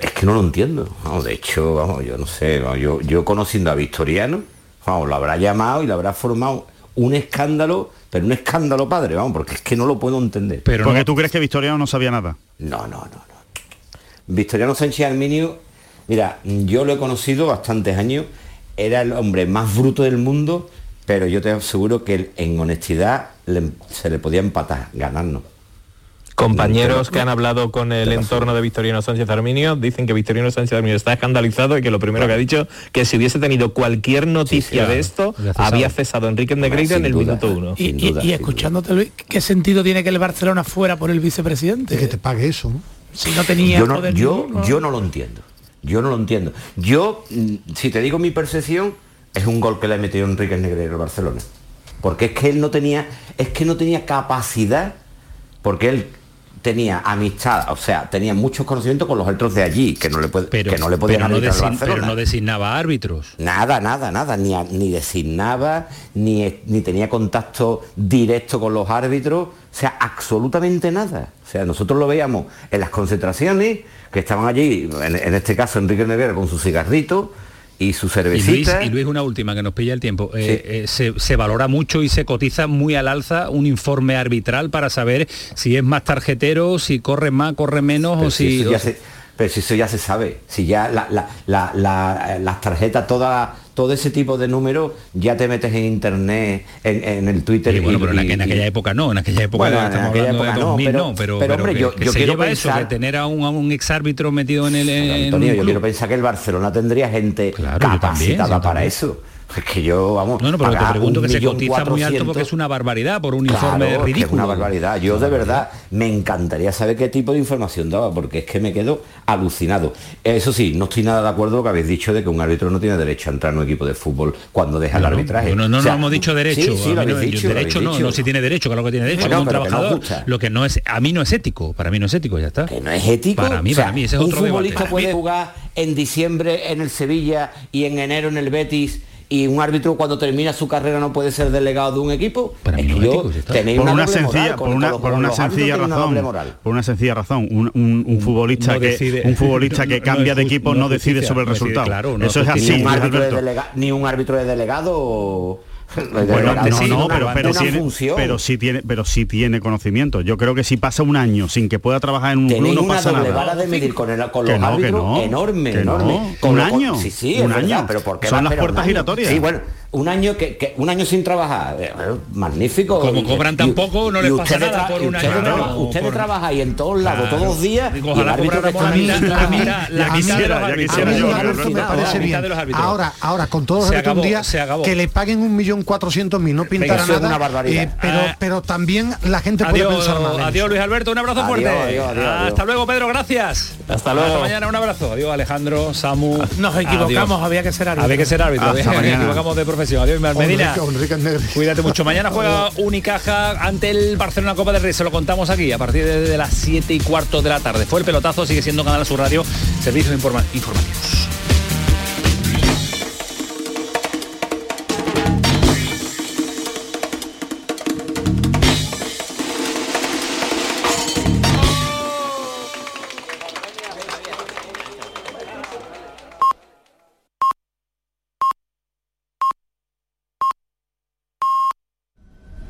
es que no lo entiendo. Vamos, de hecho, vamos, yo no sé, vamos, yo, yo conociendo a Victoriano, vamos, lo habrá llamado y le habrá formado un escándalo, pero un escándalo padre, vamos, porque es que no lo puedo entender. Pero Porque tú crees que Victoriano no sabía nada. No, no, no, no. Victoriano Sánchez Arminio, mira, yo lo he conocido bastantes años, era el hombre más bruto del mundo, pero yo te aseguro que en honestidad le- se le podía empatar, ganarnos. Compañeros que han hablado con el entorno de Victoriano Sánchez Arminio dicen que Victoriano Sánchez Arminio está escandalizado y que lo primero que ha dicho que si hubiese tenido cualquier noticia claro. de esto cesado. había cesado a Enrique Negreira en el minuto uno. y, y- y escuchándote Luis, ¿qué sentido tiene que el Barcelona fuera por el vicepresidente? que te pague eso, ¿no? Si no tenía yo no, poder yo, ninguno. yo no lo entiendo. Yo no lo entiendo. Yo, mm, si te digo mi percepción, es un gol que le ha metido Enrique Negreira al Barcelona. Porque es que él no tenía, es que no tenía capacidad, porque él tenía amistad, o sea, tenía muchos conocimientos con los otros de allí, que no le, puede, que no le podían pero no, design- pero no designaba árbitros. Nada, nada, nada, ni, ni designaba, ni, ni tenía contacto directo con los árbitros, o sea, absolutamente nada. O sea, nosotros lo veíamos en las concentraciones, que estaban allí, en, en este caso Enrique Nevera con su cigarrito y su Y Luis, cervecita. y Luis, una última que nos pilla el tiempo. Eh, eh, se, se valora mucho y se cotiza muy al alza un informe arbitral para saber si es más tarjetero, si corre más, corre menos Pero o si... eso ya o- se- pero si eso ya se sabe, si ya la- la- la- las tarjetas, todas todo ese tipo de números ya te metes en internet, en, en el Twitter. Sí, bueno, y- pero en, aqu- y- en aquella época no, en aquella época Bueno, en aquella hablando época de no, 2000, pero- no, pero, pero, pero hombre, que, yo- que yo se quiero lleva eso, pensar- de tener a un, a un exárbitro metido en el en Antonio, un yo quiero pensar que el Barcelona tendría gente yo también, capacitada yo para también. eso. Es que yo, vamos, No, no, pero te pregunto un que se cotiza muy alto porque es una barbaridad por un Claro, informe es ridículo. una barbaridad. Yo de verdad me encantaría saber qué tipo de información daba, porque es que me quedo alucinado. Eso sí, no estoy nada de acuerdo con lo que habéis dicho de que un árbitro no tiene derecho a entrar en un equipo de fútbol cuando deja el arbitraje. No, no, O sea, no hemos dicho derecho. Sí, lo no- dicho, lo derecho habéis no, no si tiene derecho, claro que tiene derecho. Bueno, como un que trabajador. lo que no es, a mí no es ético, para mí no es ético, ya está. Que no es ético. Para mí, O sea, para mí, ese es un otro futbolista puede jugar en diciembre en el Sevilla y en enero en el Betis y un árbitro cuando termina su carrera no puede ser delegado de un equipo. Para no ya está. tenéis por una, una sencilla, moral, por una, por una sencilla una razón, moral. por una sencilla razón, un, un- un futbolista no que decide- un futbolista *laughs* que no cambia de equipo no decide justicia, sobre el resultado. claro, no Eso es así. ni un, árbitro de Alberto. delega- Bueno, no, sí, no, pero, pero, tiene, pero sí tiene, pero sí tiene conocimiento. Yo creo que si pasa un año sin que pueda trabajar en un club no una pasa doble nada. vara de medir con, el, con Que los no, que árbitros no, enorme, que enorme. no. Con Un lo- año, sí, sí, un es verdad, año. pero ¿por qué Son las puertas año? giratorias. Sí, bueno, un año que, que- un año sin trabajar, eh, bueno, magnífico. Como Y- cobran y- tan poco, no y les pasa nada por y un año, traba- ¿no? Ustedes Por- trabajan en todos lados, Claro. todos los días, Digo, y el ojalá árbitro está la mitad, la mitad, la de los árbitros. Los. Ahora, ahora, con todo Se respeto un día, que le paguen un millón cuatrocientos mil no pintará nada. una barbaridad. eh, pero, Ah. pero también la gente puede Adiós, pensar mal. adiós. Luis Alberto, un abrazo Adiós, fuerte. adiós, adiós, Hasta luego, Pedro, gracias. Hasta luego. Hasta mañana, un abrazo. Adiós, Alejandro, Samu. Nos equivocamos, había que ser árbitro. Había que ser árbitro. Nos equivocamos de profesión. Adiós, Medina. Negri. Cuídate mucho. Mañana juega Unicaja ante el Barcelona Copa del Rey. Se lo contamos aquí a partir de las 7 y cuarto de la tarde. Fue el pelotazo, sigue siendo Canal Sur Radio, servicios informa- informativos.